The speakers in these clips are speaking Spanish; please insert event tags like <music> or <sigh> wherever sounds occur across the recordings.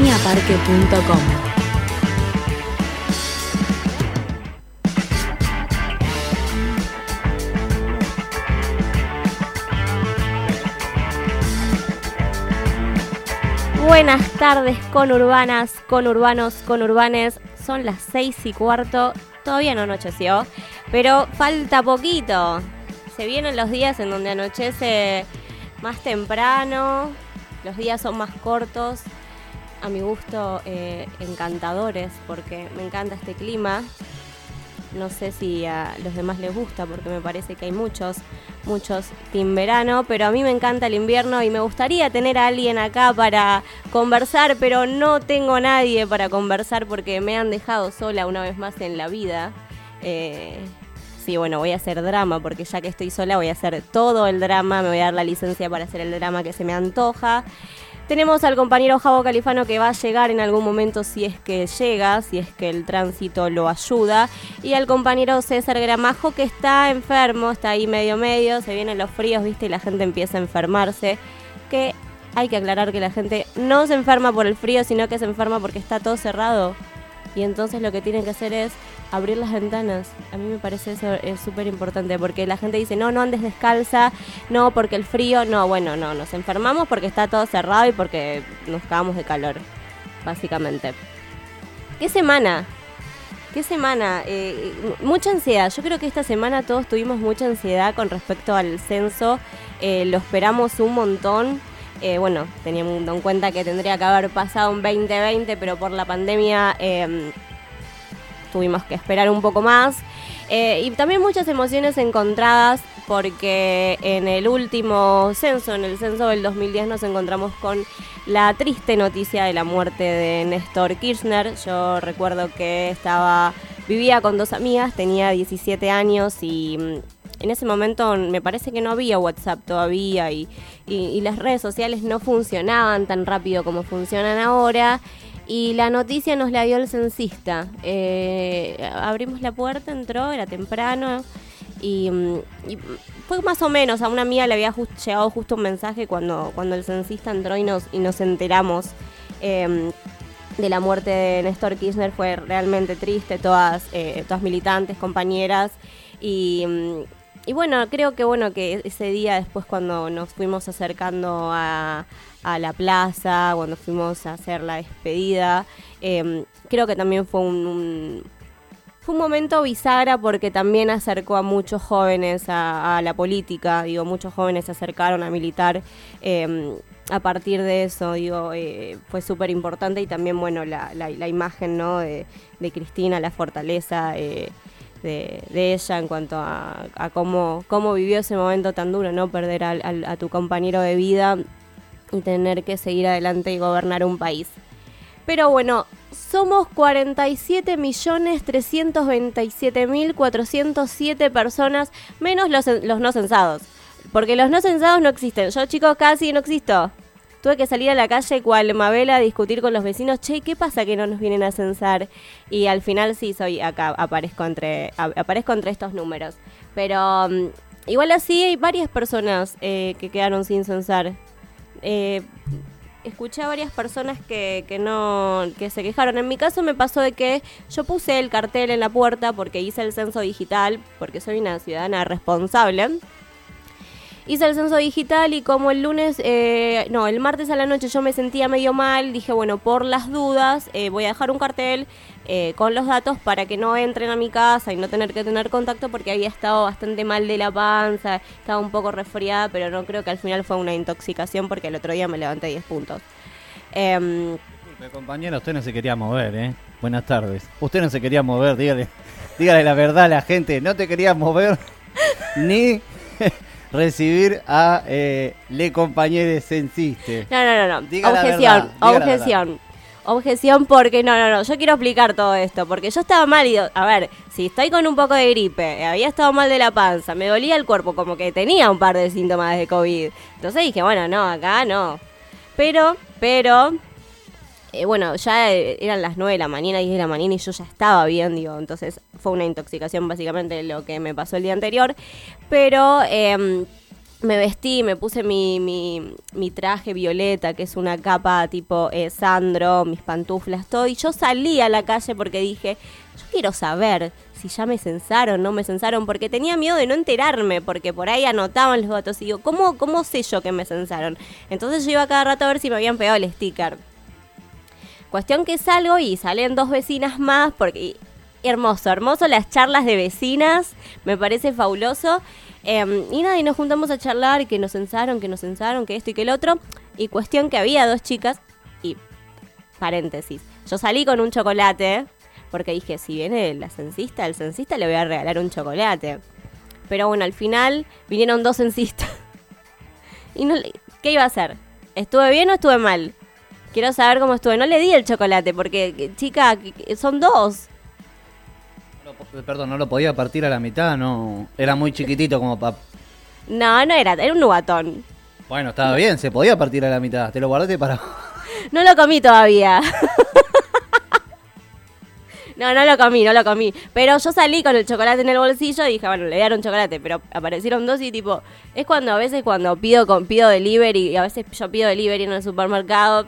cabañaparque.com. Buenas tardes con urbanas, con urbanos, con urbanes. Son las seis y cuarto. Todavía no anocheció, pero falta poquito. Se vienen los días en donde anochece más temprano, los días son más cortos, a mi gusto eh, encantadores, porque me encanta este clima. No sé si a los demás les gusta, porque me parece que hay muchos, muchos team verano, pero a mí me encanta el invierno y me gustaría tener a alguien acá para conversar, pero no tengo nadie para conversar porque me han dejado sola una vez más en la vida. Eh, sí, bueno, voy a hacer drama, porque ya que estoy sola voy a hacer todo el drama, me voy a dar la licencia para hacer el drama que se me antoja. Tenemos al compañero Javo Califano que va a llegar en algún momento si es que llega, si es que el tránsito lo ayuda. Y al compañero César Gramajo que está enfermo, está ahí medio medio, se vienen los fríos, viste, y la gente empieza a enfermarse. Que hay que aclarar que la gente no se enferma por el frío, sino que se enferma porque está todo cerrado. Y entonces lo que tienen que hacer es abrir las ventanas. A mí me parece eso es súper importante porque la gente dice, no, no andes descalza, no, porque el frío, no, bueno, no, nos enfermamos porque está todo cerrado y porque nos cagamos de calor, básicamente. ¿Qué semana? ¿Qué semana? Eh, mucha ansiedad. Yo creo que esta semana todos tuvimos mucha ansiedad con respecto al censo. Eh, lo esperamos un montón. Eh, bueno, teniendo en cuenta que tendría que haber pasado un 2020, pero por la pandemia tuvimos que esperar un poco más. Eh, y también muchas emociones encontradas porque en el último censo, en el censo del 2010, nos encontramos con la triste noticia de la muerte de Néstor Kirchner. Yo recuerdo que estaba, vivía con dos amigas, tenía 17 años y mm, en ese momento me parece que no había WhatsApp todavía y, y las redes sociales no funcionaban tan rápido como funcionan ahora. Y la noticia nos la dio el censista. Eh, abrimos la puerta, entró, era temprano. Y, mm, fue más o menos, a una amiga le había llegado justo un mensaje cuando, cuando el censista entró y nos, y nos enteramos em, de la muerte de Néstor Kirchner. Fue realmente triste, todas, eh, todas militantes, compañeras. Y, mm, y bueno, creo que bueno que ese día después cuando nos fuimos acercando a, a la plaza, cuando fuimos a hacer la despedida. Em, creo que también fue un, fue un momento bisagra porque también acercó a muchos jóvenes a, la política, digo, muchos jóvenes se acercaron a militar. Em, a partir de eso, digo, eh, fue súper importante y también, bueno, la, la, imagen, ¿no? De, Cristina, la fortaleza eh, de, ella en cuanto a, cómo, cómo vivió ese momento tan duro, ¿no? Perder a tu compañero de vida y tener que seguir adelante y gobernar un país. Pero bueno, somos 47.327.407 personas, menos los, los no censados. Porque los no censados no existen. Yo, chicos, casi no existo. Tuve que salir a la calle cual Mabela a discutir con los vecinos, che, ¿qué pasa que no nos vienen a censar? Y al final sí soy acá, aparezco entre, aparezco entre estos números. Pero mm, igual así hay varias personas eh, que quedaron sin censar eh, escuché a varias personas que, que, no que se quejaron. En mi caso me pasó de que yo puse el cartel en la puerta porque hice el censo digital, porque soy una ciudadana responsable. Hice el censo digital y como el lunes, eh, no, el martes a la noche yo me sentía medio mal, dije, bueno, por las dudas eh, voy a dejar un cartel eh, con los datos para que no entren a mi casa y no tener que tener contacto porque había estado bastante mal de la panza, estaba un poco resfriada, pero no creo que al final fue una intoxicación porque el otro día me levanté 10 puntos. Eh, compañera, usted no se quería mover, ¿eh? Buenas tardes. Usted no se quería mover, dígale, dígale la verdad a la gente, no te querías mover <laughs> ni recibir a eh, le compañeros censiste. No, no, no, no. objeción, objeción. Objeción porque no, no, no, yo quiero explicar todo esto, porque yo estaba mal y, a ver, si estoy con un poco de gripe, había estado mal de la panza, me dolía el cuerpo, como que tenía un par de síntomas de COVID. Entonces dije, bueno, no, acá no. Pero, pero, eh, bueno, ya eran las 9 de la mañana, 10 de la mañana y yo ya estaba bien, digo, entonces fue una intoxicación básicamente lo que me pasó el día anterior. Pero... Eh, me vestí, me puse mi, mi, mi, traje violeta, que es una capa tipo eh, Sandro, mis pantuflas, todo. Y yo salí a la calle porque dije, yo quiero saber si ya me censaron, no me censaron, porque tenía miedo de no enterarme, porque por ahí anotaban los datos. Y digo, ¿cómo, cómo sé yo que me censaron? Entonces yo iba cada rato a ver si me habían pegado el sticker. Cuestión que salgo y salen dos vecinas más, porque hermoso, hermoso las charlas de vecinas, me parece fabuloso. Em, y nada, y nos juntamos a charlar, que nos censaron, que nos censaron, que esto y que el otro. Y cuestión que había dos chicas, y paréntesis, yo salí con un chocolate, porque dije, si viene la censista, al censista le voy a regalar un chocolate. Pero bueno, al final vinieron dos censistas. <laughs> ¿Y no, qué iba a hacer? ¿Estuve bien o estuve mal? Quiero saber cómo estuve. No le di el chocolate, porque, chica, son dos. Perdón, no lo podía partir a la mitad, no. Era muy chiquitito como para. No, no era, era un nubatón. Bueno, estaba bien, se podía partir a la mitad. Te lo guardaste para. <laughs> No lo comí todavía. <laughs> No, no lo comí, no lo comí. Pero yo salí con el chocolate en el bolsillo y dije, bueno, le dieron chocolate, pero aparecieron dos y tipo, es cuando a veces cuando pido con pido delivery, y a veces yo pido delivery en el supermercado,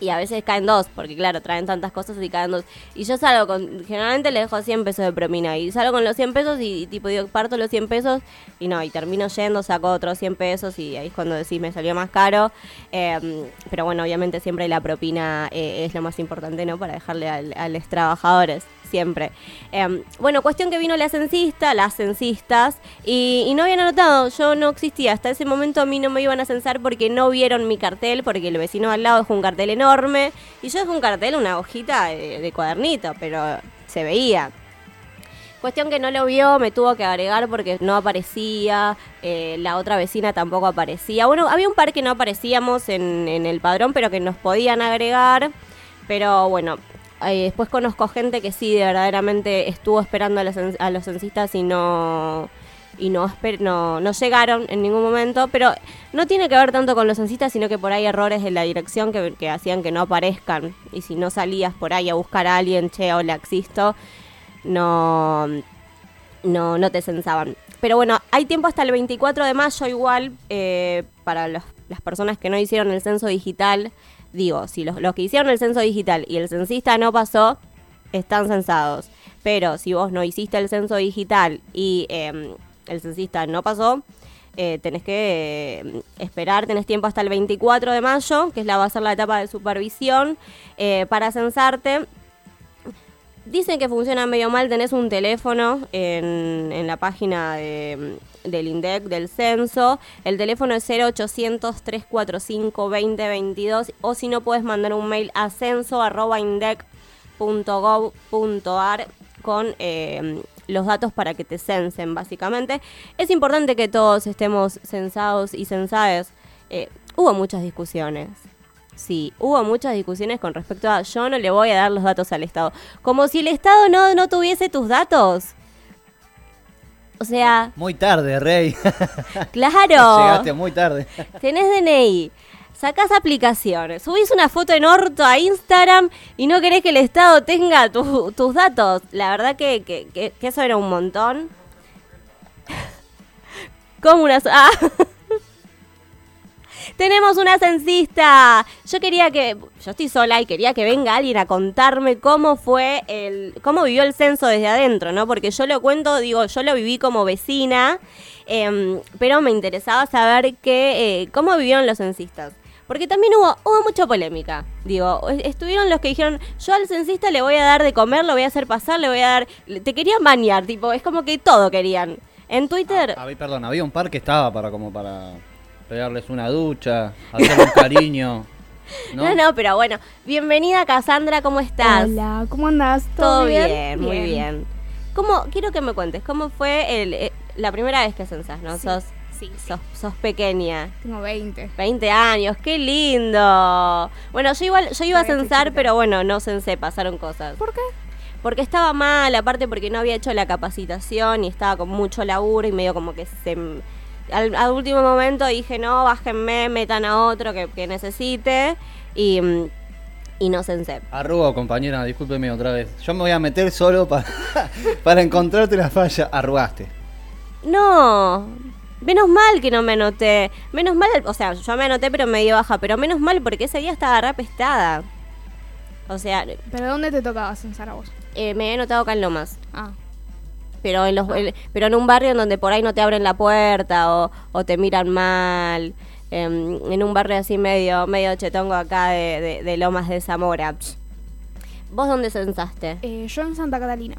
y a veces caen dos, porque claro, traen tantas cosas y caen dos. Y yo salgo con, generalmente le dejo 100 pesos de propina y salgo con los 100 pesos y, tipo digo, parto los 100 pesos y no, y termino yendo, saco otros 100 pesos y ahí es cuando decís me salió más caro. Em, pero bueno, obviamente siempre la propina eh, es lo más importante, ¿no? Para dejarle a los trabajadores siempre. Em, bueno, cuestión que vino la censista, las censistas, y, no habían anotado, yo no existía. Hasta ese momento a mí no me iban a censar porque no vieron mi cartel, porque el vecino al lado dejó un cartel enorme, y yo dejé un cartel, una hojita de, cuadernito, pero se veía. Cuestión que no lo vio, me tuvo que agregar porque no aparecía, eh, la otra vecina tampoco aparecía. Bueno, había un par que no aparecíamos en, en el padrón, pero que nos podían agregar. Pero bueno, después conozco gente que sí, verdaderamente estuvo esperando a los, censistas y no y no, no, llegaron en ningún momento, pero no tiene que ver tanto con los censistas, sino que por ahí errores de la dirección que, hacían que no aparezcan. Y si no salías por ahí a buscar a alguien, che, hola, existo, no, no, no te censaban. Pero bueno, hay tiempo hasta el 24 de mayo igual eh, para las personas que no hicieron el censo digital digo, si los, que hicieron el censo digital y el censista no pasó, están censados. Pero si vos no hiciste el censo digital y em, el censista no pasó, eh, tenés que em, esperar, tenés tiempo hasta el 24 de mayo, que es la, va a ser la etapa de supervisión, eh, para censarte. Dicen que funciona medio mal, tenés un teléfono en, en la página de, del INDEC, del censo. El teléfono es 0800-345-2022 o si no puedes mandar un mail a censo.indec.gov.ar con eh, los datos para que te censen, básicamente. Es importante que todos estemos censados y censadas. Eh, hubo muchas discusiones. Sí, hubo muchas discusiones con respecto a yo no le voy a dar los datos al Estado. Como si el Estado no, no tuviese tus datos. O sea. Muy tarde, Rey. <laughs> Claro. Llegaste muy tarde. Tenés DNI. Sacás aplicaciones, subís una foto en orto a Instagram y no querés que el Estado tenga tus datos. La verdad que, que, eso era un montón. <laughs> Como una... Ah. <laughs> Tenemos una censista. Yo quería que, yo estoy sola y quería que venga alguien a contarme cómo fue el, cómo vivió el censo desde adentro, ¿no? Porque yo lo cuento, digo, yo lo viví como vecina, em, pero me interesaba saber que, eh, cómo vivieron los censistas. Porque también hubo, hubo mucha polémica. Digo, estuvieron los que dijeron, yo al censista le voy a dar de comer, lo voy a hacer pasar, le voy a dar... Te querían bañar, tipo, es como que todo querían. En Twitter... Ah, perdón, había un par que estaba para como para pegarles una ducha, hacer un cariño. <laughs> ¿no? ¿no? pero bueno. Bienvenida Cassandra, ¿cómo estás? Hola, ¿cómo andás? ¿Todo, bien? Muy bien. ¿Cómo, quiero que me cuentes, ¿cómo fue el, eh, la primera vez que censás, no? Sos, sí, sos, pequeña. Tengo 20. 20 años, qué lindo. Bueno, yo igual, yo iba a censar, pero bueno, no censé, pasaron cosas. ¿Por qué? Porque estaba mal, aparte porque no había hecho la capacitación y estaba con mucho laburo y medio como que se al, último momento dije, no, bájenme, metan a otro que, necesite y, y no censé. Arrugo, compañera, discúlpeme otra vez. Yo me voy a meter solo para, <laughs> para encontrarte la falla. Arrugaste. No, Menos mal que no me anoté. Menos mal, o sea, yo me anoté pero me dio baja, pero menos mal porque ese día estaba rapestada. O sea, ¿Pero dónde te tocaba censar a vos? eh, me he anotado acá en Lomas. Ah, Pero en, los, el- pero en un barrio en donde por ahí no te abren la puerta o, o te miran mal. em, en un barrio así medio, medio chetongo acá de, de- de Lomas de Zamora. ¿Vos dónde censaste? eh, yo en Santa Catalina.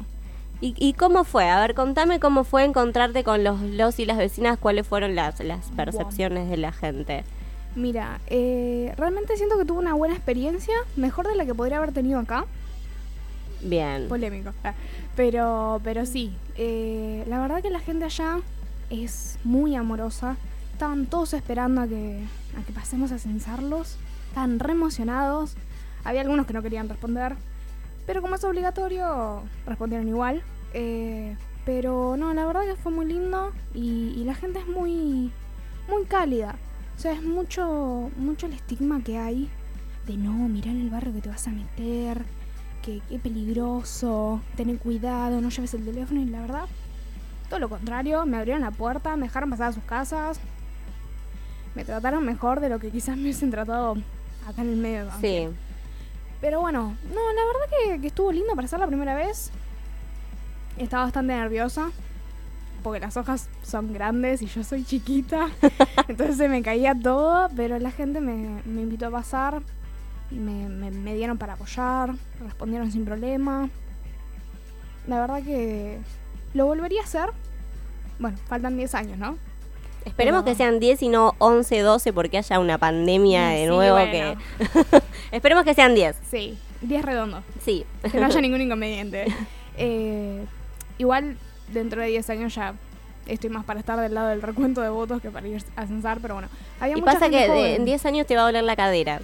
¿Y, y cómo fue? A ver, contame cómo fue encontrarte con los, los y las vecinas, cuáles fueron las, las percepciones de la gente. Mira, eh, realmente siento que tuve una buena experiencia, mejor de la que podría haber tenido acá. Bien. Polémico. Pero, pero sí, eh, la verdad que la gente allá es muy amorosa. Estaban todos esperando a que, a que pasemos a censarlos. Estaban re emocionados. Había algunos que no querían responder. Pero como es obligatorio, respondieron igual. Eh, pero no, la verdad que fue muy lindo. Y, la gente es muy, muy cálida. O sea, es mucho, mucho el estigma que hay de no, mirá en el barrio que te vas a meter que qué peligroso, tener cuidado, no lleves el teléfono y la verdad, todo lo contrario, me abrieron la puerta, me dejaron pasar a sus casas, me trataron mejor de lo que quizás me hubiesen tratado acá en el medio. Sí. Pero bueno, no, la verdad que, que estuvo lindo para ser la primera vez. Estaba bastante nerviosa. Porque las hojas son grandes y yo soy chiquita. <laughs> entonces se me caía todo. Pero la gente me, me invitó a pasar. Me, me, me dieron para apoyar. Respondieron sin problema. La verdad que lo volvería a hacer. Bueno, faltan 10 años, ¿no? Esperemos Pero- que sean 10 y no 11, 12 porque haya una pandemia de nuevo bueno. que... <laughs> Esperemos que sean 10. Sí, 10 redondos. Sí. Que no haya <laughs> ningún inconveniente. Eh, igual dentro de 10 años ya estoy más para estar del lado del recuento de votos que para ir a censar, pero bueno. Había Y pasa que joven. en 10 años te va a doler la cadera.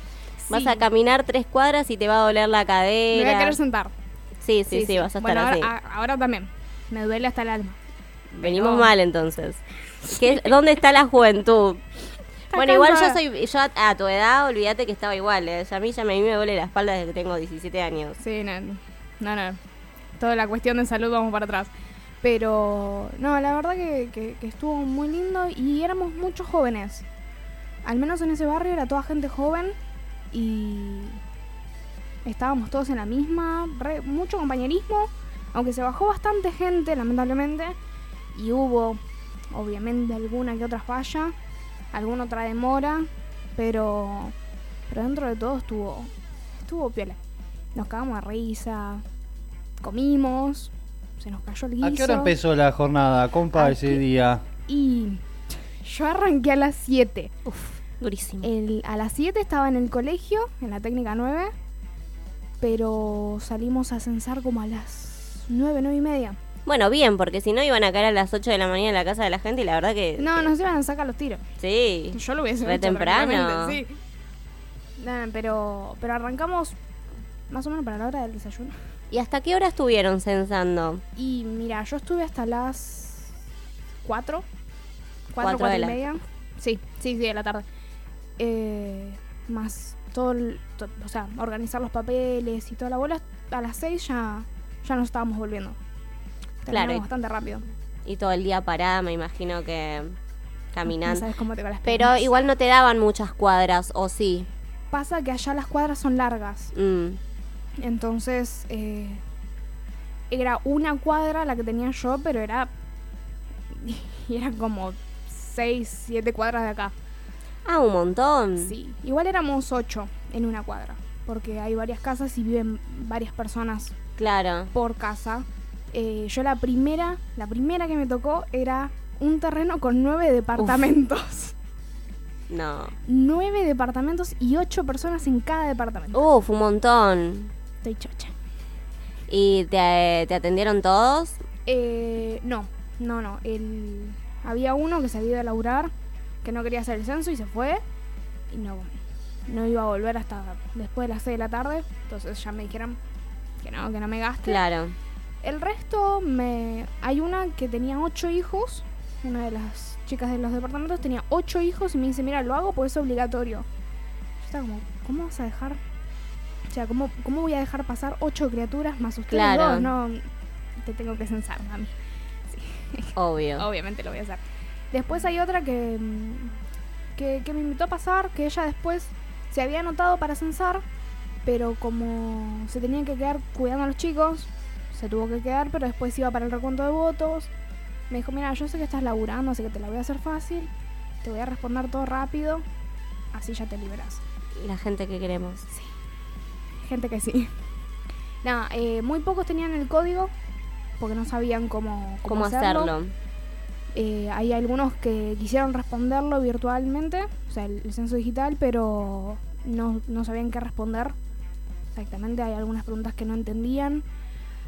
Vas a caminar tres cuadras y te va a doler la Me cadera. voy a querer sentar. Sí, sí, sí, vas a estar bueno, así. ahora, a- ahora también. Me duele hasta el alma. Venimos pero- mal entonces. ¿Qué- ¿Dónde está la juventud? Está bueno, igual yo soy, yo a, a tu edad, olvídate que estaba igual. ¿eh? A mí ya me, a mí me duele la espalda desde que tengo 17 años. Sí, no, no, no. Toda la cuestión de salud vamos para atrás. Pero, no, la verdad que, que- que estuvo muy lindo y éramos muchos jóvenes. Al menos en ese barrio era toda gente joven y estábamos todos en la misma, re- mucho compañerismo, aunque se bajó bastante gente, lamentablemente, y hubo, obviamente, alguna que otra falla, alguna otra demora, pero, pero dentro de todo estuvo, estuvo piola. Nos cagamos de risa, comimos, se nos cayó el guiso. ¿A qué hora empezó la jornada, compa, ¿A ese qué- día? Y yo arranqué a las 7. Uf, durísimo. El- a las 7 estaba en el colegio, en la técnica 9, pero salimos a censar como a las 9, 9 y media. Bueno, bien, porque si no iban a caer a las 8 de la mañana en la casa de la gente y la verdad que... No, que- nos iban a sacar los tiros. Sí. Yo lo hubiese Re hecho temprano. Sí. Pero, pero arrancamos más o menos para la hora del desayuno. ¿Y hasta qué hora estuvieron censando? Y mira, yo estuve hasta las 4. 4, Cuatro 4 de y la- media. Sí, sí, sí, de la tarde. Eh, más todo, el- to- o sea, organizar los papeles y toda la bola. A las 6 ya, ya nos estábamos volviendo. Claro, Terminamos bastante rápido. Y todo el día parada, me imagino que No caminando. sabes cómo te va las Pero igual no te daban muchas cuadras, ¿o sí? Pasa que allá las cuadras son largas. Mm, Entonces, eh, era una cuadra la que tenía yo, pero era. <laughs> Y eran como 6, 7 cuadras de acá. Ah, un montón. Sí. Igual éramos 8 en una cuadra. Porque hay varias casas y viven varias personas Claro. por casa. Eh, yo la primera, la primera que me tocó era un terreno con nueve departamentos. <laughs> No. Nueve departamentos y ocho personas en cada departamento. Uf, un montón. Estoy chocha. ¿Y te, te atendieron todos? Eh, no, no, no. El, había uno que se había ido a laburar, que no quería hacer el censo y se fue. Y no, no iba a volver hasta después de las 6 de la tarde. Entonces ya me dijeron que no, que no me gaste. Claro. El resto, me hay una que tenía ocho hijos. Una de las chicas de los departamentos tenía ocho hijos y me dice, mira, lo hago porque es obligatorio. Yo estaba como, ¿cómo vas a dejar? O sea, ¿cómo, cómo voy a dejar pasar ocho criaturas más ustedes Claro. dos? No, te tengo que censar, mami. <laughs> Obvio. <laughs> Obviamente lo voy a hacer. Después hay otra que, mm, que, que me invitó a pasar, que ella después se había anotado para censar, pero como se tenían que quedar cuidando a los chicos, se tuvo que quedar, pero después iba para el recuento de votos. Me dijo, mira, yo sé que estás laburando, así que te la voy a hacer fácil, te voy a responder todo rápido, así ya te liberas. La gente que queremos. Gente que sí. Nada, eh, muy pocos tenían el código porque no sabían cómo, ¿Cómo hacerlo? Eh, hay algunos que quisieron responderlo virtualmente, o sea, el, censo digital, pero no, no sabían qué responder. Exactamente, hay algunas preguntas que no entendían.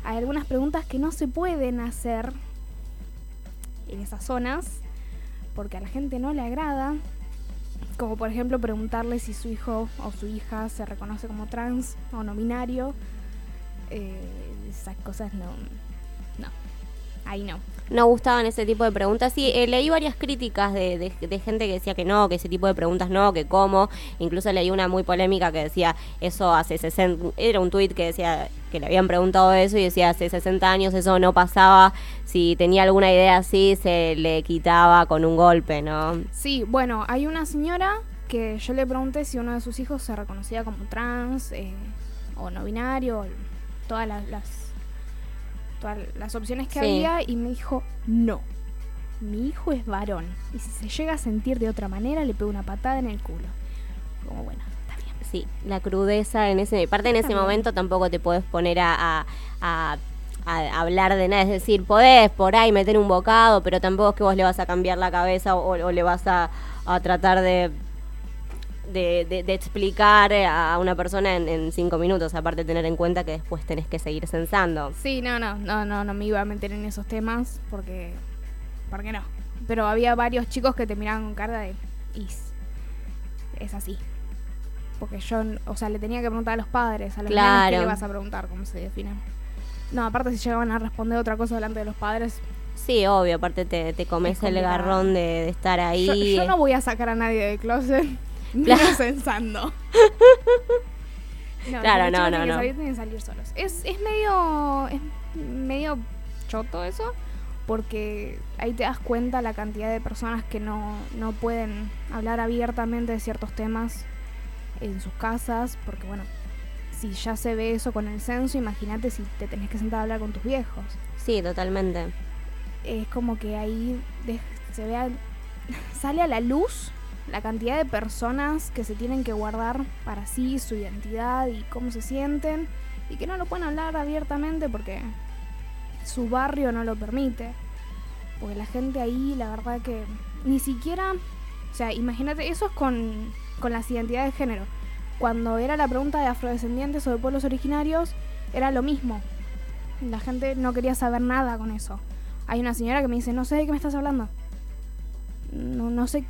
Hay algunas preguntas que no se pueden hacer en esas zonas porque a la gente no le agrada. Como por ejemplo preguntarle si su hijo o su hija se reconoce como trans o no binario. Eh, esas cosas no. No. Ahí no. No gustaban ese tipo de preguntas. Sí, eh, leí varias críticas de, de- gente que decía que no, que ese tipo de preguntas no, que cómo. Incluso leí una muy polémica que decía eso hace 60. Era un tuit que decía que le habían preguntado eso y decía hace 60 años eso no pasaba. Si tenía alguna idea así, se le quitaba con un golpe, ¿no? Sí, bueno, hay una señora que yo le pregunté si uno de sus hijos se reconocía como trans eh, o no binario, todas las- todas las opciones que Sí. había y me dijo no. Mi hijo es varón y si se llega a sentir de otra manera le pego una patada en el culo. Como bueno, está bien. Sí, la crudeza en ese. Parte en ese momento tampoco te puedes poner a, a- a- a hablar de nada. Es decir, podés por ahí meter un bocado, pero tampoco es que vos le vas a cambiar la cabeza o, o le vas a, a tratar de. De, de- de explicar a una persona en, en cinco minutos, aparte de tener en cuenta que después tenés que seguir censando. Sí, no, no, no, no, no me iba a meter en esos temas porque, porque no. Pero había varios chicos que te miraban con cara de, "Is, es así. Porque yo, o sea, le tenía que preguntar a los padres, a los Claro. ¿qué le vas a preguntar? ¿Cómo se definen? No, aparte si llegaban a responder otra cosa delante de los padres, Sí, obvio, aparte te, te comes Es el garrón de, de estar ahí. yo, yo no voy a sacar a nadie del closet. <laughs> menos censando. <laughs> No, Claro, no, no, no. salir, tienen que salir solos. Es, es medio. Es medio choto eso. Porque ahí te das cuenta la cantidad de personas que no, no pueden hablar abiertamente de ciertos temas en sus casas. Porque bueno, si ya se ve eso con el censo, imagínate si te tenés que sentar a hablar con tus viejos. Sí, totalmente. Es como que ahí se vea, <laughs> sale a la luz la cantidad de personas que se tienen que guardar para sí su identidad y cómo se sienten y que no lo pueden hablar abiertamente porque su barrio no lo permite. Porque la gente ahí, la verdad que ni siquiera, o sea, imagínate, eso es con, con las identidades de género. Cuando era la pregunta de afrodescendientes o de pueblos originarios, era lo mismo. La gente no quería saber nada con eso. Hay una señora que me dice, no sé de qué me estás hablando. No, no sé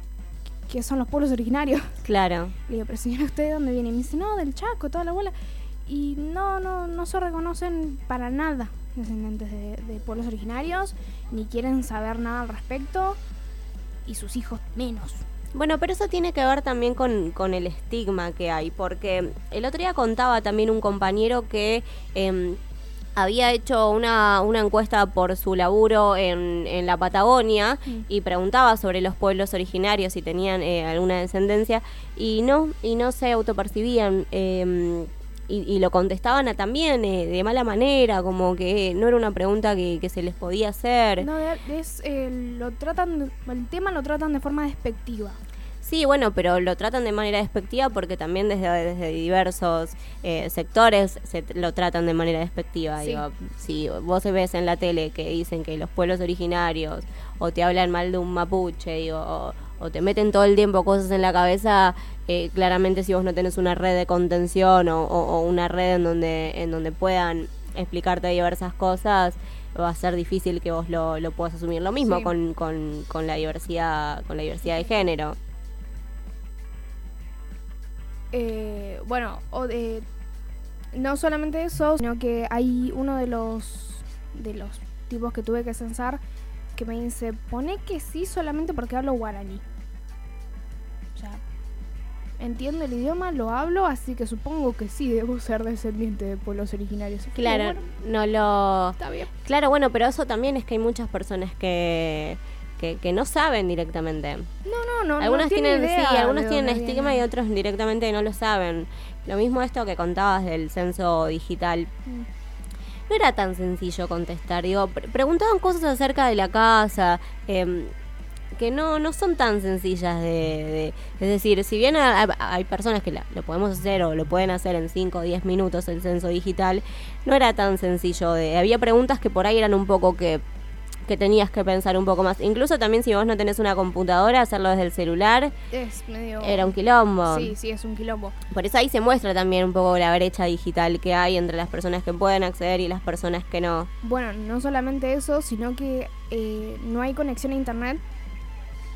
qué son los pueblos originarios. Claro. Le digo, pero señora, ¿usted de dónde viene? Y me dice, no, del Chaco, toda la bola. Y no, no, no se reconocen para nada descendientes de, de pueblos originarios, ni quieren saber nada al respecto, y sus hijos menos. Bueno, pero eso tiene que ver también con, con el estigma que hay, porque el otro día contaba también un compañero que em, había hecho una, una encuesta por su laburo en, en la Patagonia Mm. y preguntaba sobre los pueblos originarios si tenían eh, alguna descendencia y no, y no se autopercibían. em, y, y lo contestaban a también eh, de mala manera, como que no era una pregunta que, que se les podía hacer. No, es, eh, lo tratan, el tema lo tratan de forma despectiva. Sí, bueno, pero lo tratan de manera despectiva porque también desde, desde diversos eh, sectores se lo tratan de manera despectiva. Sí. Digo, si vos ves en la tele que dicen que los pueblos originarios o te hablan mal de un mapuche, digo, o, o te meten todo el tiempo cosas en la cabeza, eh, claramente si vos no tenés una red de contención o, o- o una red en donde, en donde puedan explicarte diversas cosas, va a ser difícil que vos lo, lo puedas asumir. Lo mismo Sí. con, con, con la diversidad, con la diversidad de género. Eh, bueno, o de, no solamente eso, sino que hay uno de los de los tipos que tuve que censar que me dice, pone que sí solamente porque hablo guaraní. O sea, entiendo el idioma, lo hablo, así que supongo que sí debo ser descendiente de pueblos originarios. Claro, bueno, no lo... está bien. Claro, bueno, pero eso también es que hay muchas personas que, que, que no saben directamente. No, no, no. algunos no tiene tienen, idea sí, algunos tienen estigma viene. y otros directamente no lo saben. Lo mismo esto que contabas del censo digital. Mm. No era tan sencillo contestar. Digo, pre- preguntaban cosas acerca de la casa, em, que no, no son tan sencillas de, de- Es decir, si bien hay, hay personas que la- lo podemos hacer o lo pueden hacer en 5 o 10 minutos el censo digital, no era tan sencillo. De, había preguntas que por ahí eran un poco que que tenías que pensar un poco más. Incluso también si vos no tenés una computadora, hacerlo desde el celular Es medio. era un quilombo. Sí, sí, es un quilombo. Por eso ahí se muestra también un poco la brecha digital que hay entre las personas que pueden acceder y las personas que no. Bueno, no solamente eso, sino que eh, no hay conexión a internet.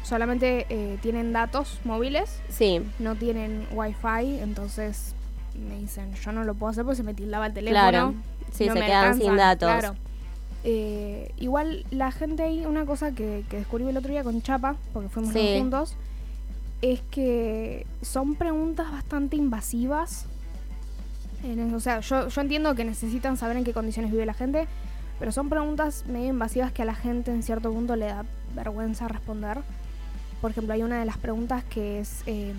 Solamente eh, tienen datos móviles, Sí, no tienen wifi, entonces me dicen, yo no lo puedo hacer porque se me tildaba el teléfono. claro. Sí, no se quedan sin datos. Claro. Eh, igual la gente ahí, una cosa que, que descubrí el otro día con Chapa, porque fuimos Sí. juntos, es que son preguntas bastante invasivas. En eso, o sea, yo, yo entiendo que necesitan saber en qué condiciones vive la gente, pero son preguntas medio invasivas que a la gente en cierto punto le da vergüenza responder. Por ejemplo, hay una de las preguntas que es eh,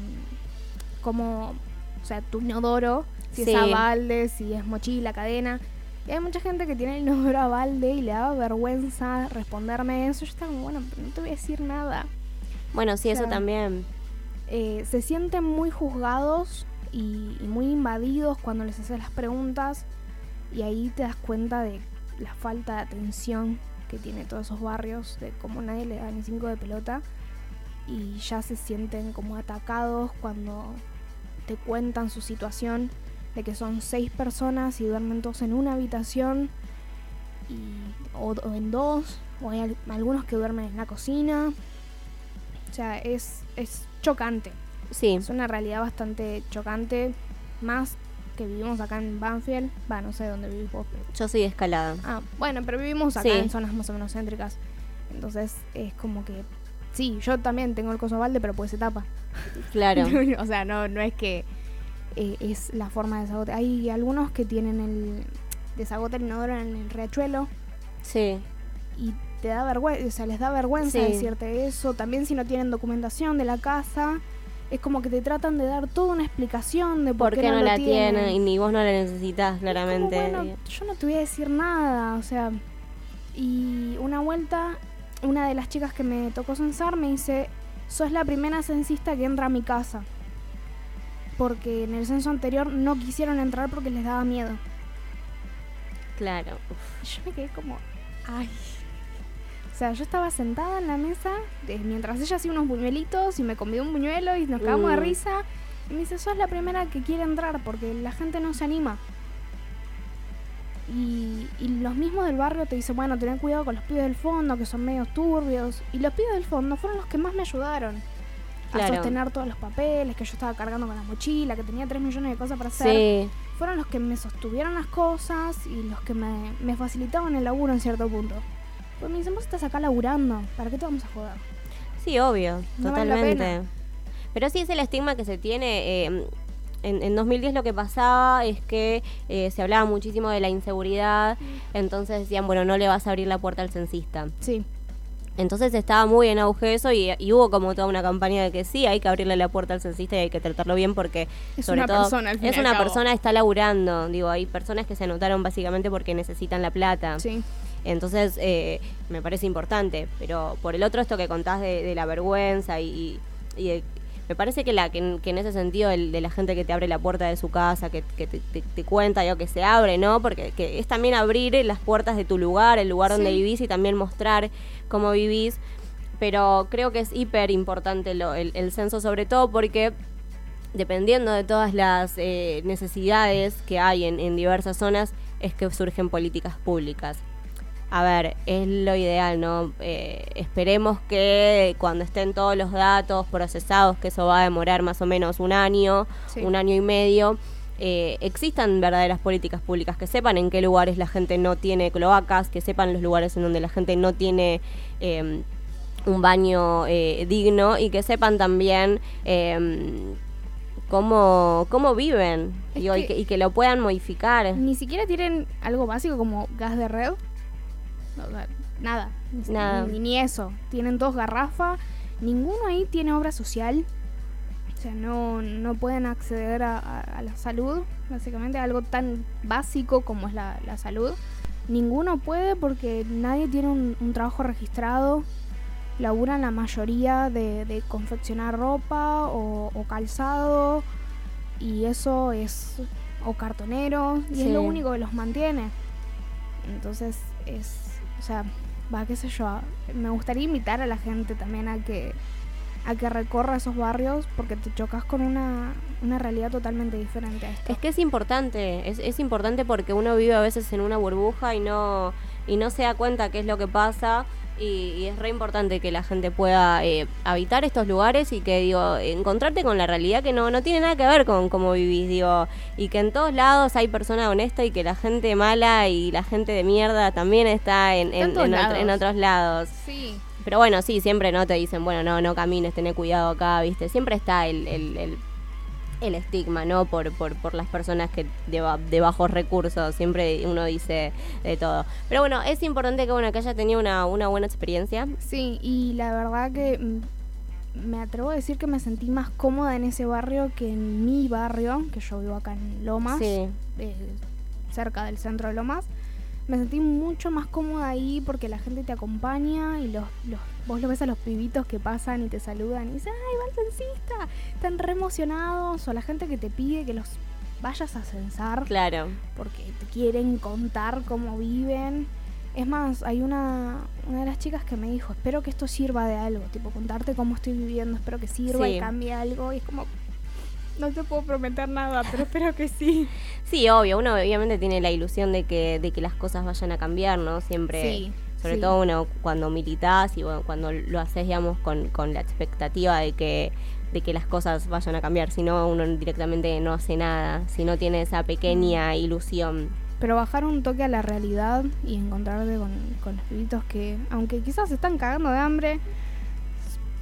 como, o sea, tu inodoro, si Sí. es a balde, si es mochila, cadena. Y hay mucha gente que tiene el inodoro a balde y le daba vergüenza responderme eso. Yo estaba como, bueno, pero no te voy a decir nada. Bueno, sí, eso también. Eh, se sienten muy juzgados y, y muy invadidos cuando les haces las preguntas. Y ahí te das cuenta de la falta de atención que tiene todos esos barrios, de cómo nadie le da ni cinco de pelota. Y ya se sienten como atacados cuando te cuentan su situación de que son seis personas y duermen todos en una habitación y, o, o en dos, o hay al- algunos que duermen en la cocina. O sea, es, es chocante. Sí, Es una realidad bastante chocante, más que vivimos acá en Banfield. Va, no sé dónde vivís vos. pero- yo soy de escalada. Ah, bueno, pero vivimos acá Sí. en zonas más o menos céntricas. Entonces es como que... Sí, yo también tengo el coso balde, pero pues se tapa. Claro. <laughs> o sea, no, no es que eh, es la forma de desagote. Hay algunos que tienen el desagote el inodoro en el riachuelo Sí, y te da vergüenza, o sea, les da vergüenza Sí. decirte eso. También si no tienen documentación de la casa, es como que te tratan de dar toda una explicación de por, ¿por qué no la tienen. tiene? Y ni vos no la necesitas, como, claramente. bueno, yo no te voy a decir nada, o sea, y una vuelta, una de las chicas que me tocó censar me dice, sos la primera censista que entra a mi casa. Porque en el censo anterior no quisieron entrar porque les daba miedo. Claro. Y yo me quedé como, ay. O sea, yo estaba sentada en la mesa mientras ella hacía unos buñuelitos y me convidó un buñuelo y nos cagamos de Mm. risa. Y me dice, sos la primera que quiere entrar porque la gente no se anima. Y, y los mismos del barrio te dicen, bueno, ten cuidado con los pibes del fondo, que son medios turbios. Y los pibes del fondo fueron los que más me ayudaron. A sostener todos los papeles, que yo estaba cargando con la mochila, que tenía 3 millones de cosas para hacer Sí, fueron los que me sostuvieron las cosas y los que me, me facilitaban el laburo en cierto punto. Pues me dicen, vos estás acá laburando, ¿para qué te vamos a joder? sí, obvio, No totalmente. Pero sí es el estigma que se tiene. eh, en, en 2010 lo que pasaba es que eh, se hablaba muchísimo de la inseguridad, entonces decían, bueno, no le vas a abrir la puerta al censista. Sí, Entonces estaba muy en auge eso y, y hubo como toda una campaña de que sí, hay que abrirle la puerta al censista y hay que tratarlo bien porque Es sobre una todo persona, al fin es al una cabo. persona está laburando, digo, hay personas que se anotaron básicamente porque necesitan la plata. sí. Entonces, eh, me parece importante. Pero por el otro, esto que contás de, de la vergüenza y, y- y de- me parece que, la, que, en, que en ese sentido, el de la gente que te abre la puerta de su casa, que, que te, te- te cuenta, que se abre, ¿no? Porque que es también abrir las puertas de tu lugar, el lugar donde Sí. vivís y también mostrar cómo vivís. Pero creo que es hiper importante lo- el, el censo, sobre todo porque dependiendo de todas las eh, necesidades que hay en, en diversas zonas, es que surgen políticas públicas. A ver, es lo ideal, ¿no? Eh, esperemos que cuando estén todos los datos procesados, que eso va a demorar más o menos un año, Sí. un año y medio, eh, existan verdaderas políticas públicas, que sepan en qué lugares la gente no tiene cloacas, que sepan los lugares en donde la gente no tiene eh, un baño eh, digno y que sepan también eh, cómo, cómo viven digo, y, que, y que lo puedan modificar. Ni siquiera tienen algo básico como gas de red. O sea, nada, ni, Nada. Ni, ni eso. Tienen dos garrafas, ninguno ahí tiene obra social. O sea, no, no pueden acceder a, a- a la salud, básicamente, algo tan básico como es la, la salud. Ninguno puede porque nadie tiene un, un trabajo registrado. Laburan la mayoría de, de confeccionar ropa o, o calzado. Y eso es. o cartonero. Y es lo único que los mantiene. Entonces es. O sea, va, qué sé yo. Me gustaría invitar a la gente también a que. a que recorra esos barrios porque te chocas con una, una realidad totalmente diferente a esto. Es que es importante, es, es importante porque uno vive a veces en una burbuja y no, y no se da cuenta qué es lo que pasa. Y, y es re importante que la gente pueda eh, habitar estos lugares y que, digo, encontrarte con la realidad que no, no tiene nada que ver con cómo vivís, digo, y que en todos lados hay persona honesta y que la gente mala y la gente de mierda también está en, en otro- otros lados. Sí. Pero bueno, sí, siempre no te dicen, bueno, no, no camines, tené cuidado acá, ¿viste? Siempre está el, el, el, el estigma, ¿no? Por, por, por las personas que de, de bajos recursos, siempre uno dice de todo. Pero bueno, es importante que, bueno, que haya tenido una, una buena experiencia. Sí, y la verdad que mm, me atrevo a decir que me sentí más cómoda en ese barrio que en mi barrio, que yo vivo acá en Lomas, Sí. eh, cerca del centro de Lomas. Me sentí mucho más cómoda ahí porque la gente te acompaña y los, los, vos lo ves a los pibitos que pasan y te saludan y dicen, ¡ay, va el censista! Están re emocionados. O la gente que te pide que los vayas a censar Claro. porque te quieren contar cómo viven. Es más, hay una, una de las chicas que me dijo, espero que esto sirva de algo, tipo contarte cómo estoy viviendo, espero que sirva Sí. y cambie algo. Y es como, no te puedo prometer nada, pero espero que sí. Sí, obvio, uno obviamente tiene la ilusión de que, de que las cosas vayan a cambiar, ¿no? Siempre, Sí, sobre sí. todo uno cuando militás y bueno, cuando lo haces, digamos, con, con la expectativa de que, de que las cosas vayan a cambiar, si no uno directamente no hace nada, si no tiene esa Mm. pequeña ilusión. Pero bajar un toque a la realidad y encontrarte con, con los pibitos que, aunque quizás se están cagando de hambre,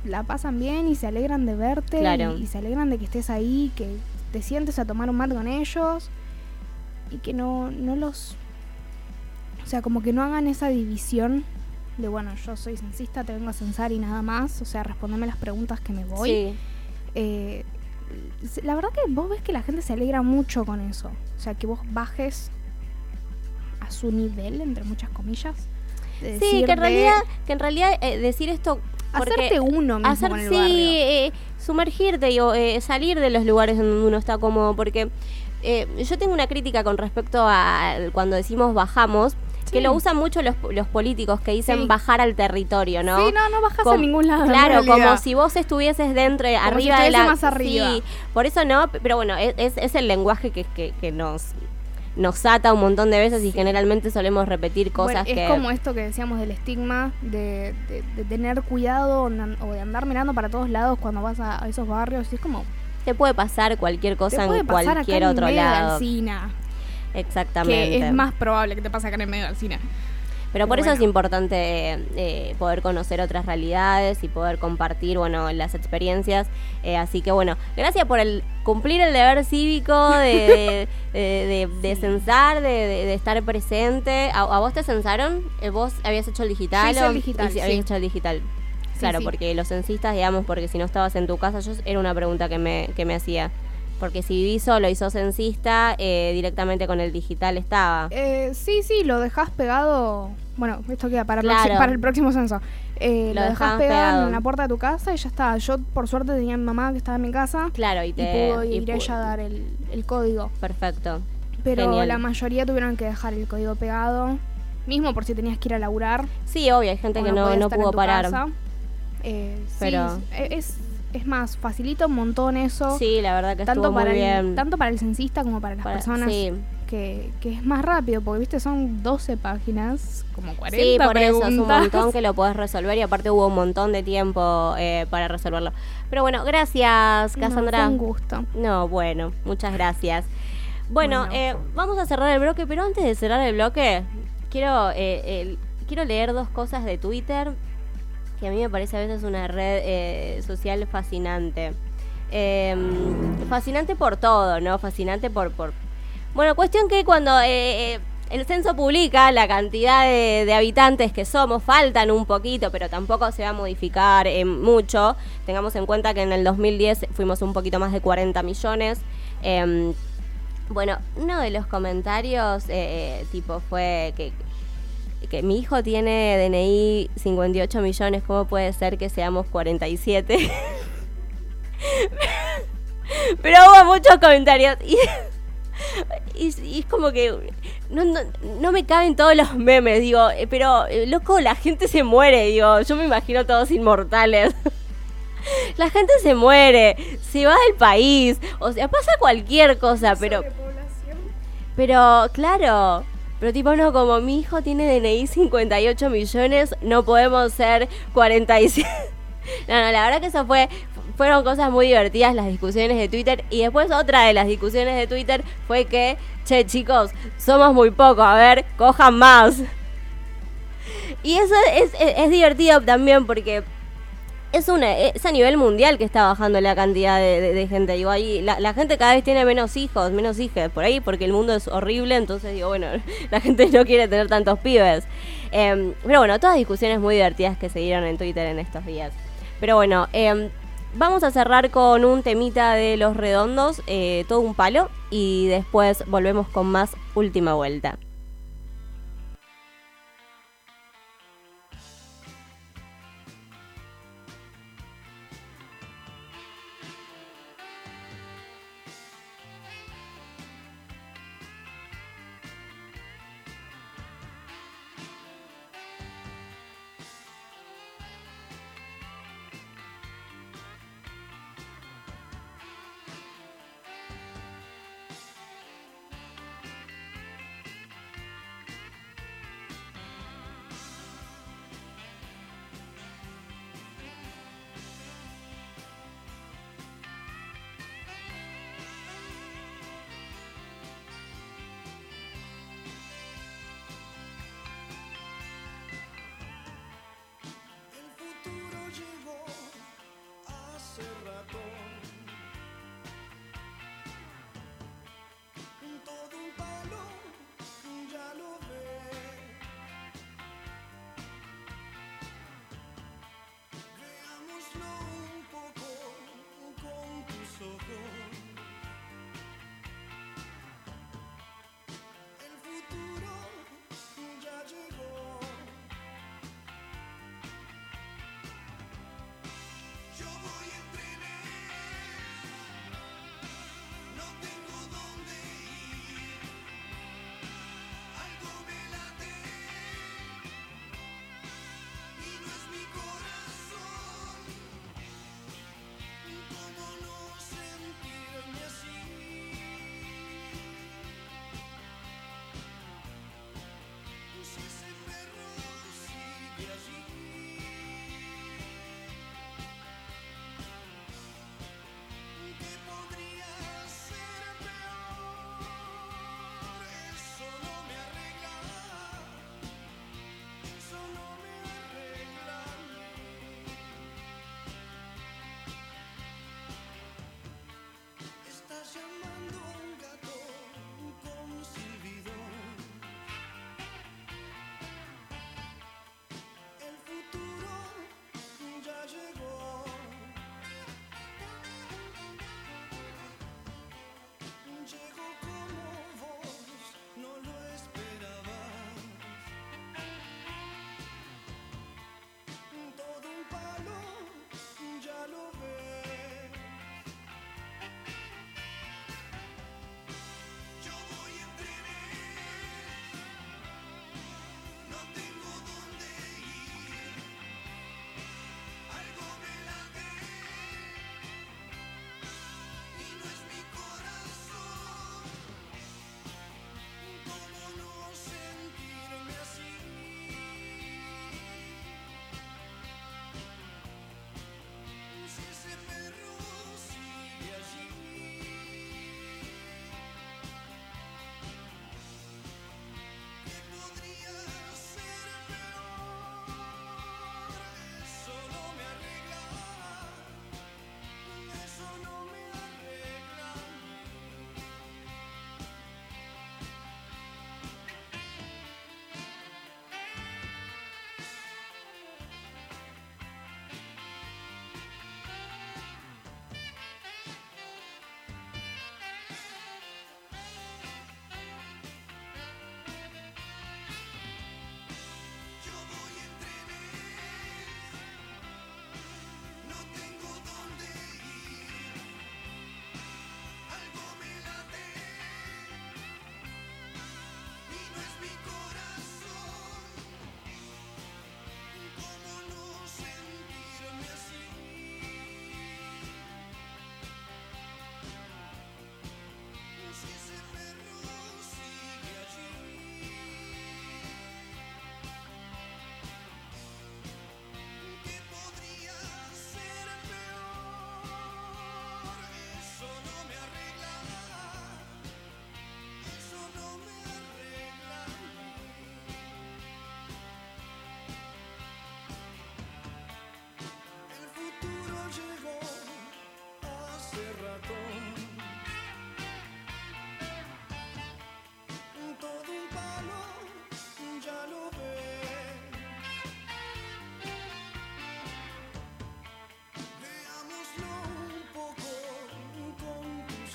la pasan bien y se alegran de verte Claro. y, y se alegran de que estés ahí, que te sientes a tomar un mate con ellos y que no, no los... O sea, como que no hagan esa división de, bueno, yo soy censista, te vengo a censar y nada más, o sea, respondeme las preguntas que me voy. Sí, Eh, la verdad que vos ves que la gente se alegra mucho con eso. O sea, que vos bajes a su nivel, entre muchas comillas. de sí que en realidad, que en realidad eh, decir esto... Hacerte uno mismo hacer en el sí, eh, sumergirte digo, eh, salir de los lugares donde uno está cómodo porque eh, yo tengo una crítica con respecto a cuando decimos bajamos que lo usan mucho los, los políticos que dicen Sí. bajar al territorio no Sí, no, no bajas a Com- ningún lado. en Claro, como si vos estuvieses dentro, si arriba de estuviese la... más arriba. Sí, por eso no, pero bueno, es, es, es el lenguaje que, que, que nos, nos ata un montón de veces y generalmente solemos repetir cosas Bueno, que... Es como esto que decíamos del estigma, de, de- de tener cuidado o de andar mirando para todos lados cuando vas a, a esos barrios. Y es como, Te puede pasar cualquier te cosa puede en pasar cualquier acá en otro de lado. Exactamente. que es más probable que te pase acá en el medio de Alsina. Pero por Pero eso es importante eh, poder conocer otras realidades y poder compartir, bueno, las experiencias. Eh, así que bueno, gracias por el cumplir el deber cívico de, de, <laughs> de- de- censar, de, estar presente. ¿A, a vos te censaron? Eh, ¿Vos habías hecho el digital? Yo hice el digital, si- habías sí. hecho el digital. Claro, sí. porque los censistas, digamos, porque si no estabas en tu casa, yo era una pregunta que me, que me hacía. Porque si vivís solo y sos censista, eh, directamente con el digital estaba. Eh, sí, sí, lo dejas pegado. Bueno, esto queda para, el Claro. para el próximo censo. Eh, Lo lo, dejas dejabas pegado, pegado. en la puerta de tu casa y ya está. Yo, por suerte, tenía a mi mamá que estaba en mi casa Claro, y y te... pudo y ir pu- ella a dar el, el código. Perfecto. Pero Genial. la mayoría tuvieron que dejar el código pegado. Mismo por si tenías que ir a laburar. Sí, obvio, hay gente que no, no pudo parar. Eh, Pero- Sí, es, es más, facilita un montón eso. Sí, la verdad que tanto estuvo muy para, bien. el, tanto para el censista como para las Para- personas sí. que, que es más rápido, porque viste, son 12 páginas, como 40 Sí, por eso es un preguntas. montón que <laughs> lo podés resolver y aparte hubo un montón de tiempo eh, para resolverlo. Pero bueno, gracias, No, Cassandra. fue un gusto. No, bueno, muchas gracias. Bueno, Bueno. eh, vamos a cerrar el bloque, pero antes de cerrar el bloque, quiero, eh, quiero leer dos cosas de Twitter que a mí me parece a veces una red eh, social fascinante. Eh, fascinante por todo, ¿no? Fascinante por... por... Bueno, cuestión que cuando... eh, eh, el censo publica la cantidad de, habitantes que somos, faltan un poquito, pero tampoco se va a modificar mucho. Tengamos en cuenta que en el 2010 fuimos un poquito más de 40 millones. Em, bueno, uno de los comentarios, tipo, fue que, que mi hijo tiene DNI 58 millones, ¿cómo puede ser que seamos 47? <laughs> Pero hubo muchos comentarios y, y, es como que no, no, me caben todos los memes, digo, eh, pero eh, loco, la gente se muere, digo, yo me imagino todos inmortales. <laughs> La gente se muere, se va del país, o sea, pasa cualquier cosa, pero... Pero, claro, pero tipo, no, como mi hijo tiene DNI 58 millones, no podemos ser 47. <laughs> no, no, la verdad que eso fue, fueron cosas muy divertidas las discusiones de Twitter. Y después otra de las discusiones de Twitter fue que, che chicos, somos muy pocos, a ver, cojan más. <laughs> Y eso es, es divertido también porque es una es a nivel mundial que está bajando la cantidad de, gente. Digo, ahí la, gente cada vez tiene menos hijos, menos hijas por ahí, porque el mundo es horrible. Entonces digo, bueno, <laughs> la gente no quiere tener tantos pibes. Em, pero bueno, todas discusiones muy divertidas que se dieron en Twitter en estos días. Pero bueno, em, vamos a cerrar con un temita de los redondos, eh, todo un palo, y después volvemos con más última vuelta.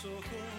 ojos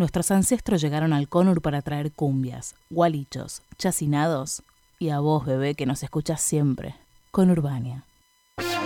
Nuestros ancestros llegaron al Conur para traer cumbias, gualichos, chacinados y a vos, bebé, que nos escuchas siempre. Conurbania.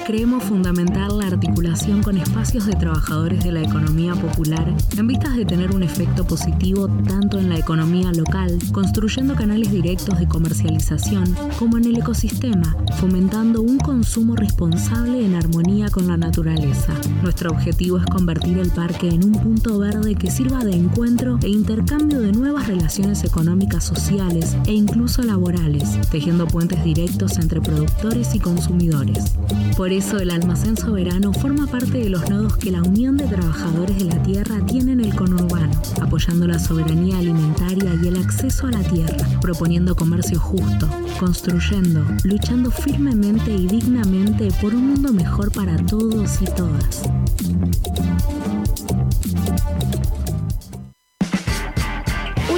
Creemos fundamental la articulación con espacios de trabajadores de la economía popular en vistas de tener un efecto positivo tanto en la economía local, construyendo canales directos de comercialización, como en el ecosistema, fomentando un consumo responsable en armonía con la naturaleza. Nuestro objetivo es convertir el parque en un punto verde que sirva de encuentro e intercambio de nuevas relaciones económicas, sociales e incluso laborales, tejiendo puentes directos entre productores y consumidores. Por eso el almacén soberano forma parte de los nodos que la Unión de Trabajadores de la Tierra tiene en el conurbano, apoyando la soberanía alimentaria y el acceso a la tierra, proponiendo comercio justo, construyendo, luchando firmemente y dignamente por un mundo mejor para todos y todas.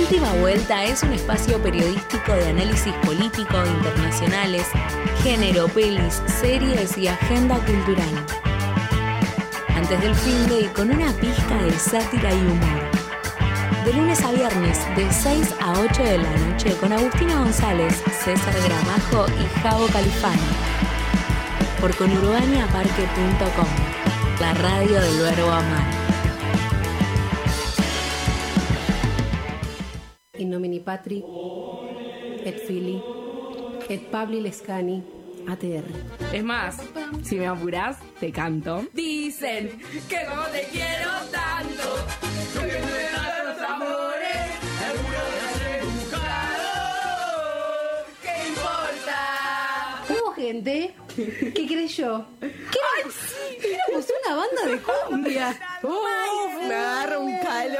Última Vuelta es un espacio periodístico de análisis político, internacionales, género, pelis, series y agenda cultural. Antes del fin de y con una pizca de sátira y humor. De lunes a viernes, de 6 a 8 de la noche, con Agustina González, César Gramajo y Javo Califano. Por conurbaniaparque.com, la radio del verbo amar. In nomini Patri et Fili et Pabli Lescani ATR. Es más, si me apuras, te canto. Dicen que no te quiero tanto, porque no me los amores, alguno de. ¿Qué importa? Hubo gente que creyó que éramos una banda de cumbia. Uf, me agarra un calor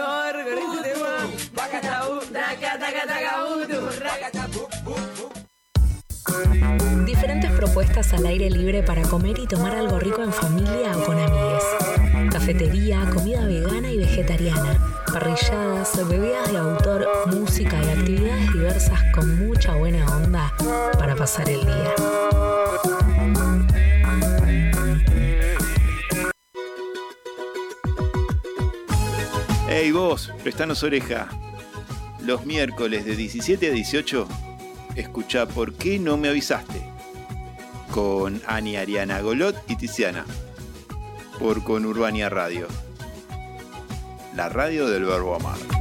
Diferentes propuestas al aire libre para comer y tomar algo rico en familia o con amigues. Cafetería, comida vegana y vegetariana, parrilladas, bebidas de autor, música y actividades diversas con mucha buena onda para pasar el día. Hey vos, prestanos oreja. Los miércoles de 17 a 18, escucha ¿Por qué no me avisaste? Con Ani Ariana Golot y Tiziana. Por Conurbania Radio. La radio del verbo amar.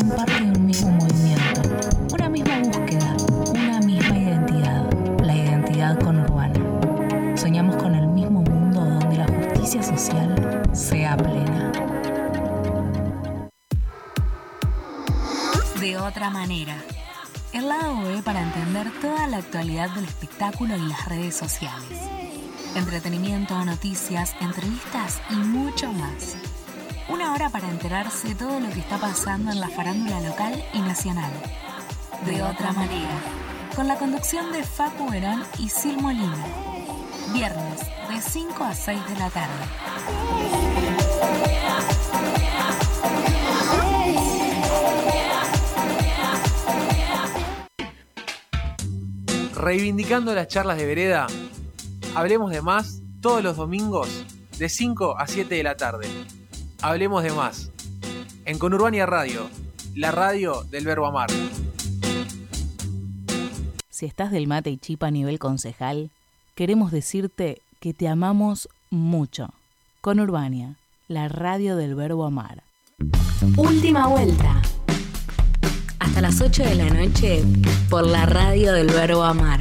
Son parte de un mismo movimiento. Una misma búsqueda. Una misma identidad. La identidad conurbana. Soñamos con el mismo mundo donde la justicia social sea plena. De otra manera. El lado B para entender toda la actualidad del espectáculo y las redes sociales. Entretenimiento, noticias, entrevistas y mucho más. Una hora para enterarse de todo lo que está pasando en la farándula local y nacional. De otra manera. Con la conducción de Facu Verón y Sil Molina. Viernes de 5 a 6 de la tarde. Reivindicando las charlas de vereda, hablemos de más todos los domingos de 5 a 7 de la tarde. Hablemos de más. En Conurbania Radio, la radio del verbo amar. Si estás del mate y chipa a nivel concejal, queremos decirte que te amamos mucho. Con Urbania, la radio del verbo amar. Última vuelta. Hasta las 8 de la noche por la radio del verbo amar.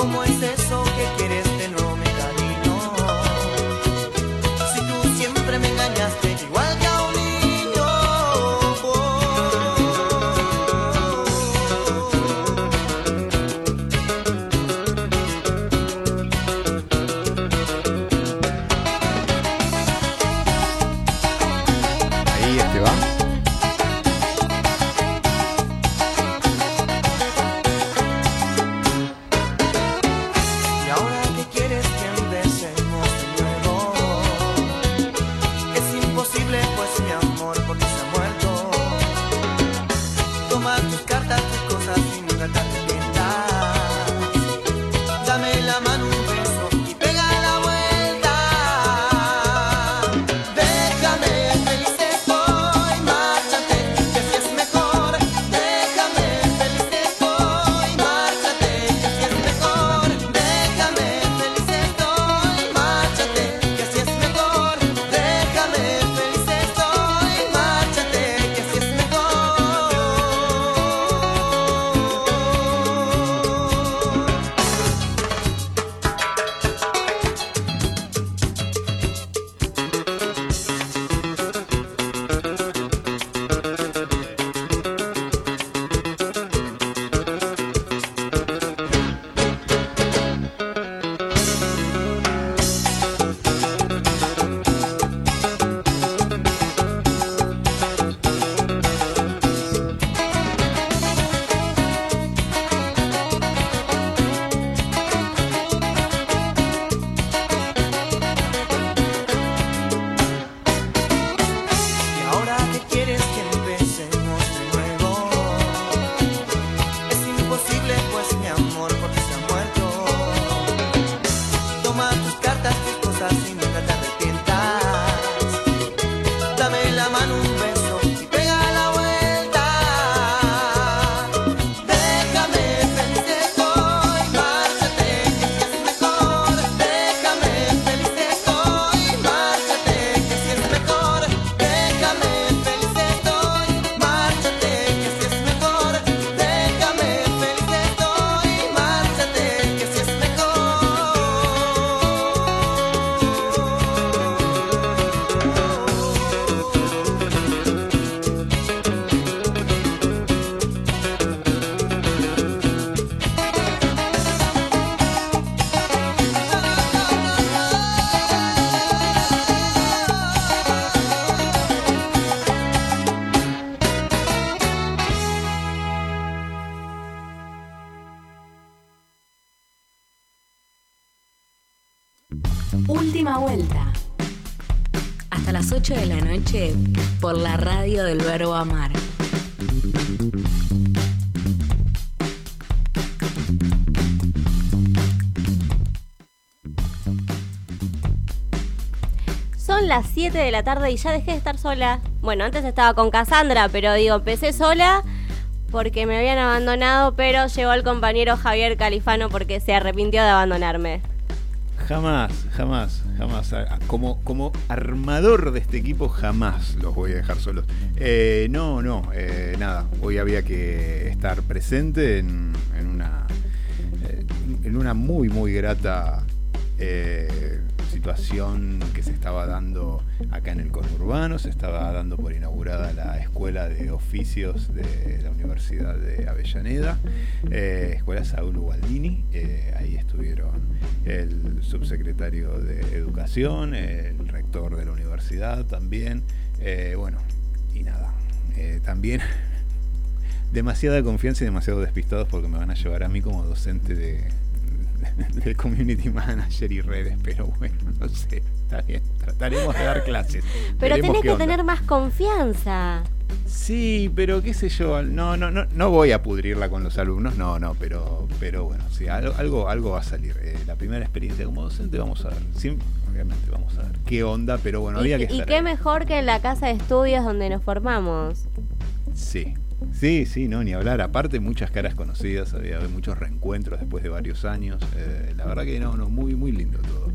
como ese por la radio del Verbo Amar. Son las 7 de la tarde y ya dejé de estar sola. Bueno, antes estaba con Cassandra, pero digo, empecé sola porque me habían abandonado, pero llegó el compañero Javier Califano porque se arrepintió de abandonarme. Jamás, jamás, jamás. Como, como armador de este equipo, jamás los voy a dejar solos. Eh, no, no, eh, nada. Hoy había que estar presente en, una, eh, en una muy, muy grata situación que se estaba dando acá en el conurbano. Se estaba dando por inaugurada la Escuela de Oficios de la Universidad de Avellaneda, eh, Escuela Saúl Ubaldini. Eh, ahí estuvieron el subsecretario de Educación, el rector de la universidad también. Eh, bueno, y nada. también <laughs> demasiada confianza y demasiado despistados porque me van a llevar a mí como docente de, <laughs> de community manager y redes, pero bueno, no sé, está bien, trataremos de dar clases. Pero Veremos tenés qué que onda. tener más confianza. Sí, pero qué sé yo, no, no, no, no voy a pudrirla con los alumnos, no, no, pero, pero bueno, sí, algo, algo, va a salir. Eh, la primera experiencia como docente vamos a ver, sí, obviamente vamos a ver qué onda, pero bueno, y, había que y estar. qué ahí. mejor que en la casa de estudios donde nos formamos. Sí, Sí, sí, no, ni hablar. Aparte, muchas caras conocidas, había muchos reencuentros después de varios años. Eh, la verdad que no, no, muy, muy lindo todo.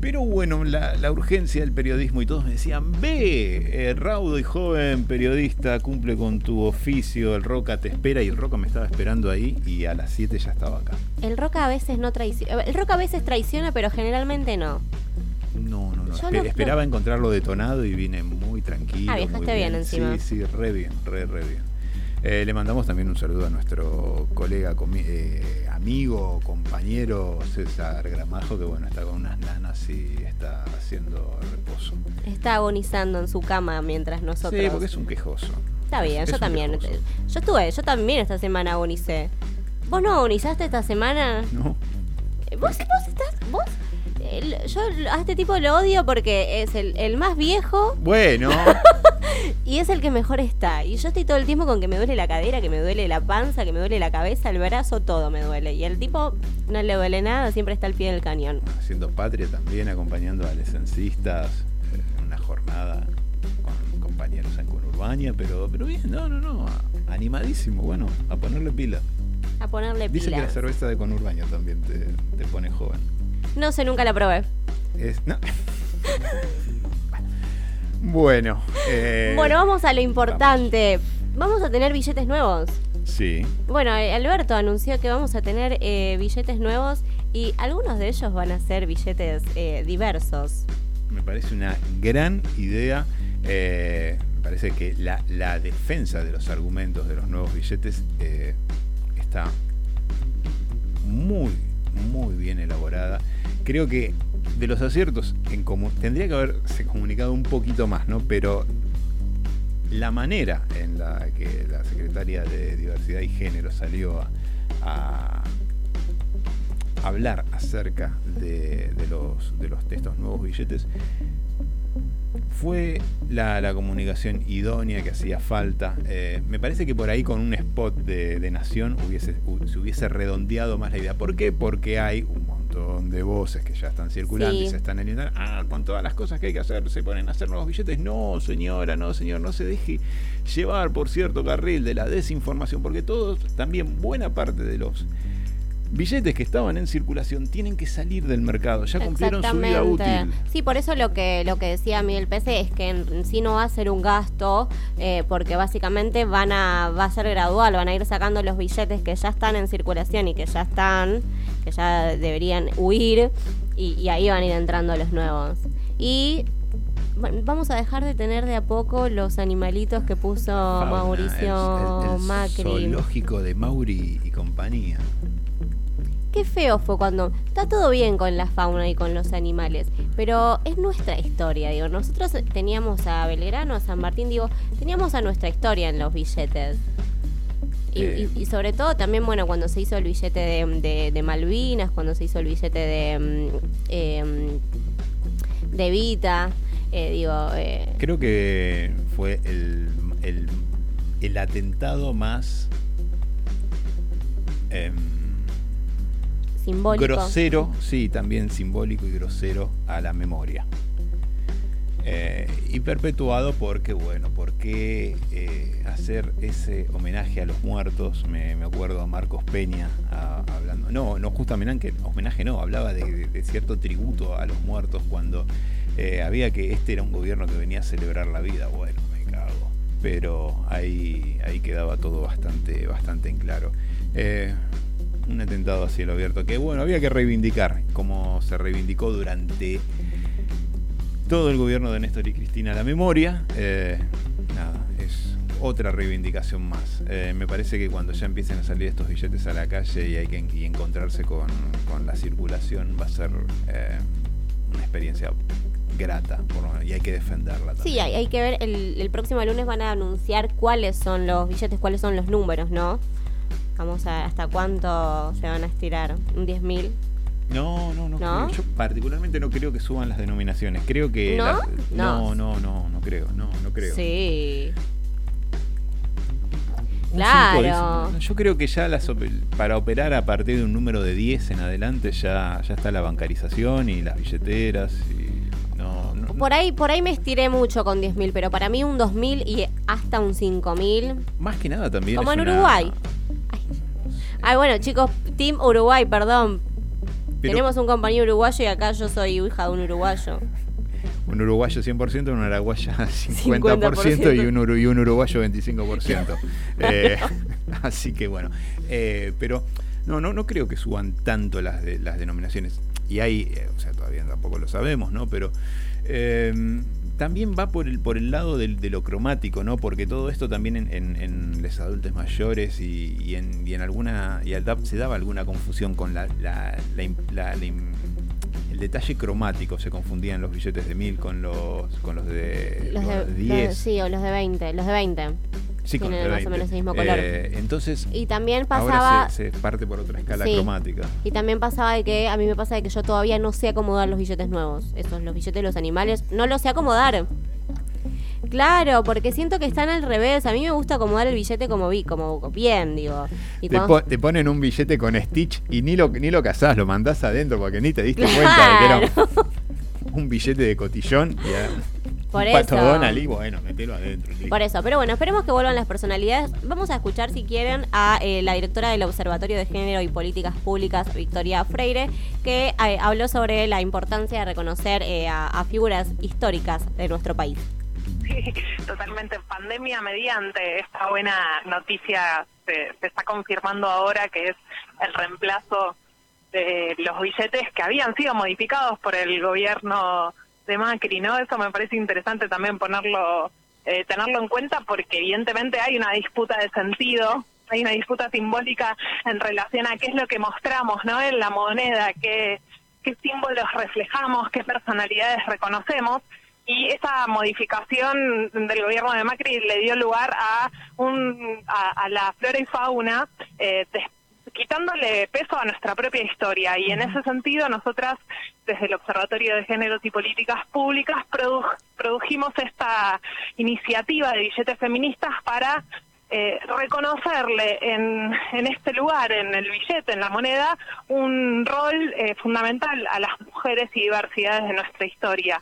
Pero bueno, la, la urgencia del periodismo y todos me decían, ve, eh, raudo y joven periodista, cumple con tu oficio, el Roca te espera y el Roca me estaba esperando ahí y a las 7 ya estaba acá. El roca a veces no traiciona. El roca a veces traiciona, pero generalmente no. No, no, no. Yo espe- no- esperaba encontrarlo detonado y vine muy tranquilo. Ah, viajaste muy bien encima. Sí, sí, re bien, re, re bien. Eh, le mandamos también un saludo a nuestro colega, eh, amigo, compañero César Gramajo, que bueno, está con unas nanas y está haciendo reposo. Está agonizando en su cama mientras nosotros. Sí, porque es un quejoso. Está bien, es yo también. quejoso. Yo estuve, yo también esta semana agonicé. ¿Vos no agonizaste esta semana? No. Eh, ¿Vos, vos estás, vos? El- yo a este tipo lo odio porque es el, el más viejo Bueno, <laughs> y es el que mejor está. Y yo estoy todo el tiempo con que me duele la cadera, que me duele la panza, que me duele la cabeza, el brazo, todo me duele. Y el tipo no le duele nada, siempre está al pie del cañón. haciendo patria también, acompañando a licenciistas eh, en una jornada con compañeros en Conurbania, pero, pero bien, no, no, no, animadísimo, bueno, a ponerle pila. A ponerle Dice que la cerveza de Conurbania también te, te pone joven. No sé, nunca la probé. Es, no. bueno, eh, Bueno, vamos a lo importante. Vamos a tener billetes nuevos. sí, Bueno, eh, Alberto anunció que vamos a tener eh, billetes nuevos y algunos de ellos van a ser billetes eh, diversos. me parece una gran idea. eh, me parece que la, la defensa de los argumentos de los nuevos billetes eh, está muy, muy bien elaborada. Creo que de los aciertos en común tendría que haberse comunicado un poquito más, ¿no? Pero la manera en la que la secretaria de Diversidad y Género salió a, hablar acerca de, de los, de los nuevos billetes fue la, la comunicación idónea que hacía falta. Eh, me parece que por ahí con un spot de, de Nación hubiese, hu- se hubiese redondeado más la idea. ¿Por qué? Porque hay un montón de voces que ya están circulando Sí. y se están alineando. Ah, con todas las cosas que hay que hacer, se ponen a hacer nuevos billetes. No, señora, no, señor, no se deje llevar por cierto carril de la desinformación, porque todos, también buena parte de los billetes que estaban en circulación tienen que salir del mercado. Ya cumplieron su vida útil. Sí, por eso lo que lo que decía Miguel Pese es que en sí no va a ser un gasto, eh, porque básicamente van a va a ser gradual, van a ir sacando los billetes que ya están en circulación y que ya están, que ya deberían huir, y, y ahí van a ir entrando los nuevos. Y vamos a dejar de tener de a poco los animalitos que puso Fauna, Mauricio el- el- el Macri. Zoológico de Mauri y compañía. Qué feo fue cuando está todo bien con la fauna y con los animales, pero es nuestra historia, digo. Nosotros teníamos a Belgrano, a San Martín, digo, teníamos a nuestra historia en los billetes. Y, Eh. y- y sobre todo también, bueno, cuando se hizo el billete de, de- de Malvinas, cuando se hizo el billete de, mm, em, de Vita, eh, digo, eh, Creo que fue el, el, el atentado más em, simbólico. grosero, sí, también simbólico y grosero a la memoria. Eh, y perpetuado porque, bueno, porque eh, hacer ese homenaje a los muertos, me, me acuerdo a Marcos Peña hablando, no, no justamente homenaje no, hablaba de, cierto tributo a los muertos cuando eh, había que este era un gobierno que venía a celebrar la vida, bueno, me cago. Pero ahí, ahí quedaba todo bastante, bastante en claro. Un atentado a cielo abierto que bueno, había que reivindicar, como se reivindicó durante todo el gobierno de Néstor y Cristina la memoria. eh, nada, es otra reivindicación más. Eh, me parece que cuando ya empiecen a salir estos billetes a la calle y hay que y encontrarse con, con la circulación va a ser eh, una experiencia grata por y hay que defenderla también. Sí, hay, hay que ver, el, el próximo lunes van a anunciar cuáles son los billetes, cuáles son los números, ¿no? Vamos a hasta cuánto se van a estirar, un 10.000. No, no, no, ¿No? creo. Yo particularmente no creo que suban las denominaciones. Creo que. ¿No? las- No. no, no, no, no creo. No, no creo. Sí. Un Claro. cinco. Yo creo que ya las para operar a partir de un número de 10 en adelante ya, ya está la bancarización y las billeteras. Y no, no, por ahí, por ahí me estiré mucho con 10.000, pero para mí un 2.000 y hasta un 5.000. Más que nada también. Como es en una- Uruguay. Ay. Ay, bueno, chicos, Team Uruguay, perdón. Pero- Tenemos un compañero uruguayo y acá yo soy hija de un uruguayo. Un uruguayo 100%, una araguaya 50%, <laughs> y, un uru- y un uruguayo 25%. <laughs> Eh, <laughs> así que bueno. Eh, pero no, no, no creo que suban tanto las, de, las denominaciones. Y hay, eh, o sea, todavía tampoco lo sabemos, ¿no? Pero eh, también va por el, por el lado del- de lo cromático, ¿no? Porque todo esto también en, en- en los adultos mayores y, y en, y en alguna. Y al DAP se daba alguna confusión con la, la- la el detalle cromático. Se confundían los billetes de mil con los, con los de, Los de, los de los- 10. sí, o los de 20. Los de 20. Sí, tienen más o 20. menos el mismo color. Eh, entonces, Y también ahora pasaba. se, se parte por otra escala Sí. cromática. Y también pasaba de que a mí me pasa de que yo todavía no sé acomodar los billetes nuevos. Esos, los billetes de los animales, no los sé acomodar. Claro, porque siento que están al revés. A mí me gusta acomodar el billete como vi, como bien, digo. Y Te, cuando- po- te ponen un billete con Stitch y ni lo, ni lo cazás, lo mandás adentro porque ni te diste cuenta de que era un, un billete de cotillón y Por un pato eso. Donald y bueno, metelo adentro. listo. Por eso, pero bueno, esperemos que vuelvan las personalidades. Vamos a escuchar, si quieren, a eh, la directora del Observatorio de Género y Políticas Públicas, Victoria Freire, que eh, habló sobre la importancia de reconocer eh, a, a figuras históricas de nuestro país. Sí, totalmente. Pandemia mediante esta buena noticia se, se está confirmando ahora que es el reemplazo de los billetes que habían sido modificados por el gobierno de Macri, ¿no? Eso me parece interesante también ponerlo, eh, tenerlo en cuenta porque evidentemente hay una disputa de sentido, hay una disputa simbólica en relación a qué es lo que mostramos, ¿no? En la moneda, qué, símbolos reflejamos, qué personalidades reconocemos. Y esa modificación del gobierno de Macri le dio lugar a, un, a, a la flora y fauna, eh, des- quitándole peso a nuestra propia historia. Y en ese sentido, nosotras, desde el Observatorio de Géneros y Políticas Públicas, produ- produjimos esta iniciativa de billetes feministas para eh, reconocerle en, en este lugar, en el billete, en la moneda, un rol eh, fundamental a las mujeres y diversidades de nuestra historia.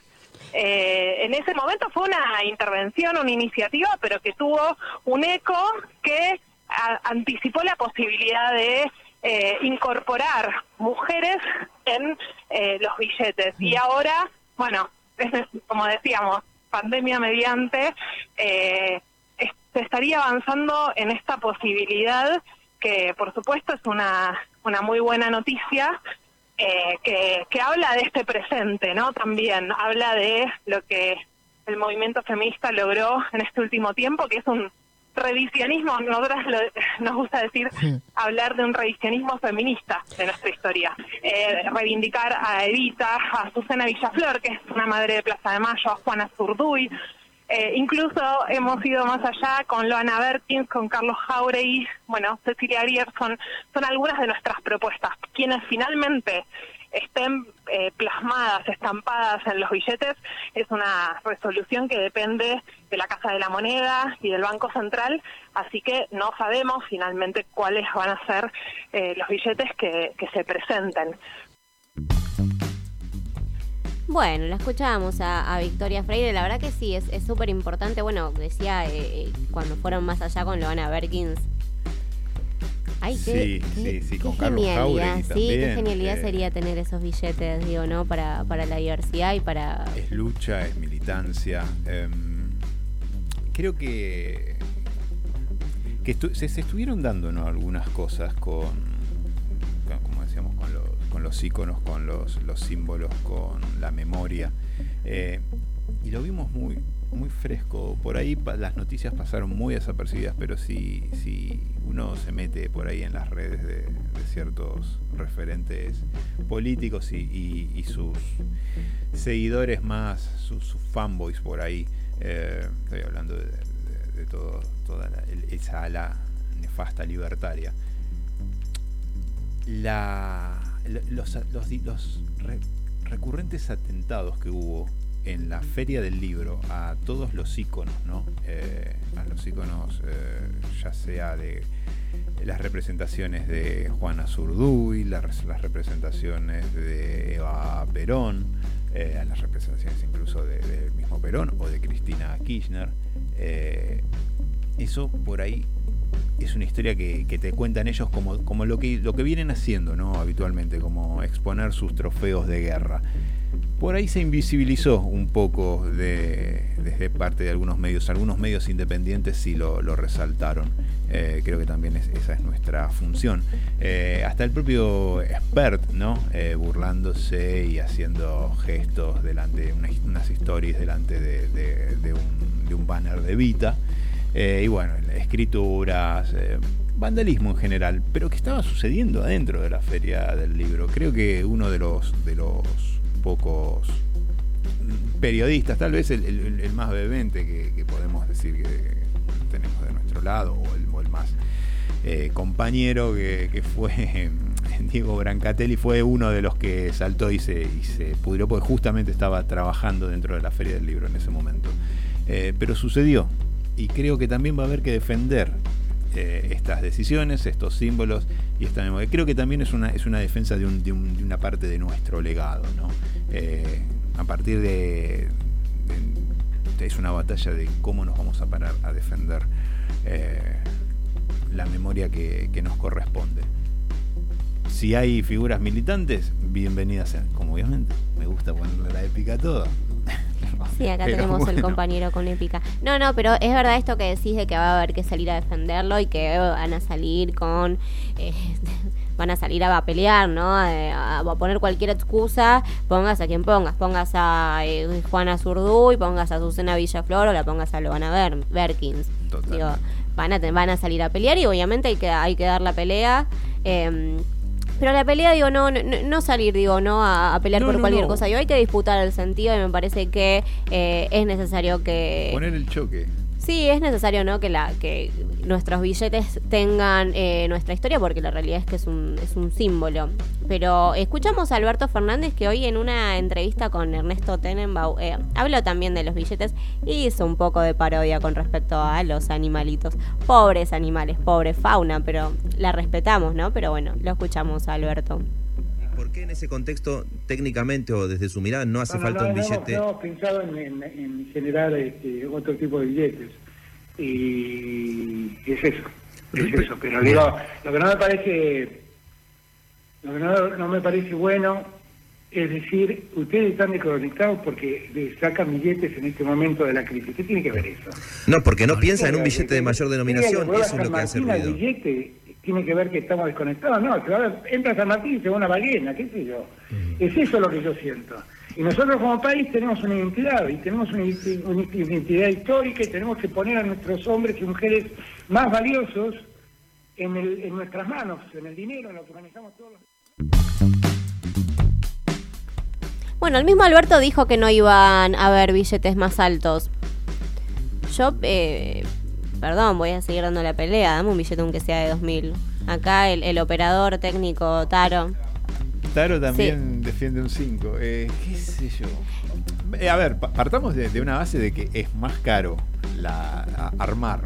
Eh, en ese momento fue una intervención, una iniciativa, pero que tuvo un eco que a- anticipó la posibilidad de eh, incorporar mujeres en eh, los billetes. Y ahora, bueno, como decíamos, pandemia mediante, eh, es- se estaría avanzando en esta posibilidad que, por supuesto, es una, una muy buena noticia, eh, que, que habla de este presente, ¿no? También habla de lo que el movimiento feminista logró en este último tiempo, que es un revisionismo, nosotras lo- nos gusta decir, hablar de un revisionismo feminista de nuestra historia. Eh, reivindicar a Evita, a Susana Villaflor, que es una madre de Plaza de Mayo, a Juana Zurduy, eh, incluso hemos ido más allá con Loana Berkins, con Carlos Jauregui, bueno, Cecilia Arier, son, son algunas de nuestras propuestas. Quienes finalmente estén eh, plasmadas, estampadas en los billetes, es una resolución que depende de la Casa de la Moneda y del Banco Central, así que no sabemos finalmente cuáles van a ser eh, los billetes que, se presenten. Bueno, la escuchábamos a, Victoria Freire, la verdad que sí, es es súper importante. Bueno, decía eh, eh, cuando fueron más allá con Loana Berkins. Ay, qué, Sí, qué- sí, sí, qué con Carlos genialidad, Jauregui sí, qué también, genialidad eh. sería tener esos billetes, digo, ¿no? Para, para la diversidad y para... Es lucha, es militancia. em, creo que, que estu- se, se estuvieron dando ¿no? algunas cosas con, con- como decíamos, con los, con los iconos, con los, los símbolos, con la memoria. Eh, y lo vimos muy, muy fresco. Por ahí las noticias pasaron muy desapercibidas, pero si, si uno se mete por ahí en las redes de, ciertos referentes políticos y, sus seguidores más, sus, fanboys por ahí, eh, estoy hablando de, todo, toda la- esa ala nefasta libertaria. La, lo- los, los los re- recurrentes atentados que hubo en la feria del libro a todos los iconos, ¿no? Eh, a los iconos, eh, ya sea de las representaciones de Juana Zurduy, las, las representaciones de Eva Perón, eh, a las representaciones incluso de- del mismo Perón o de Cristina Kirchner. Eh, eso por ahí es una historia que, que te cuentan ellos como, como lo, que, lo que vienen haciendo ¿no? habitualmente, como exponer sus trofeos de guerra. Por ahí se invisibilizó un poco de- desde parte de algunos medios. Algunos medios independientes sí lo, resaltaron. Eh, creo que también es- esa es nuestra función. Eh, hasta el propio expert, ¿no? Eh, burlándose y haciendo gestos delante de una- unas stories delante de, un, banner de Vita. Y bueno, escrituras, vandalismo en general, pero que estaba sucediendo adentro de la feria del libro. Creo que uno de los pocos periodistas, tal vez el, más vehemente que, podemos decir que tenemos de nuestro lado, o el, más eh, compañero que, fue <laughs> Diego Brancatelli, fue uno de los que saltó y se, y se pudrió porque justamente estaba trabajando dentro de la Feria del Libro en ese momento. Eh, pero sucedió y creo que también va a haber que defender eh, estas decisiones, estos símbolos y esta memoria. Creo que también es una, es una defensa de, un- de un- de una parte de nuestro legado. ¿no? Eh, a partir de, Es una batalla de cómo nos vamos a parar a defender eh, la memoria que, nos corresponde. Si hay figuras militantes, bienvenidas sean. Como obviamente, me gusta ponerle la épica a. Sí, acá Pero tenemos el compañero con épica. No, no, pero es verdad esto que decís de que va a haber que salir a defenderlo y que van a salir con... eh, <laughs> van a salir a, a pelear, ¿no? Eh, A, a poner cualquier excusa, pongas a quien pongas. Pongas a eh, Juana Zurduy, pongas a Susana Villaflor o la pongas a Loana Ber Berkins. Digo, van a, te- van a salir a pelear y obviamente hay que, hay que dar la pelea. eh, pero la pelea, digo, no, no, no salir, digo, no a, a pelear No, por no, cualquier cosa. Digo, hay que disputar el sentido y me parece que eh, es necesario que... Poner el choque. Sí, es necesario, ¿no? Que la que nuestros billetes tengan eh, nuestra historia, porque la realidad es que es un, es un símbolo. Pero escuchamos a Alberto Fernández que hoy en una entrevista con Ernesto Tenenbaum eh, habló también de los billetes y hizo un poco de parodia con respecto a los animalitos. Pobres animales, pobre fauna, pero la respetamos, ¿no? Pero bueno, lo escuchamos a Alberto. ¿Por qué en ese contexto, técnicamente o desde su mirada, no hace No, no, falta no, un no billete? No hemos pensado en, en- en generar este, otro tipo de billetes. Y es eso. Es eso. Pero digo, lo que no me parece, lo que no, no me parece bueno es decir, ustedes están desconectados porque sacan billetes en este momento de la crisis. ¿Qué tiene que ver eso? No, porque no piensa en un billete de mayor denominación, eso es a lo que hace ruido. El billete tiene que ver que estamos desconectados. No, se va- entra San Martín y se va una ballena, qué sé yo. Es eso lo que yo siento. Y nosotros como país tenemos una identidad, y tenemos una, identi- una identidad histórica y tenemos que poner a nuestros hombres y mujeres más valiosos en, el- en nuestras manos, en el dinero, en lo que manejamos todos los... Bueno, el mismo Alberto dijo que no iban a haber billetes más altos. Yo, eh, perdón, voy a seguir dando la pelea. Dame un billete aunque sea de 2000. Acá el, el operador técnico Taro. Taro también defiende un 5. Eh, ¿Qué sé yo? Eh, a ver, pa- partamos de, de una base de que es más caro la, armar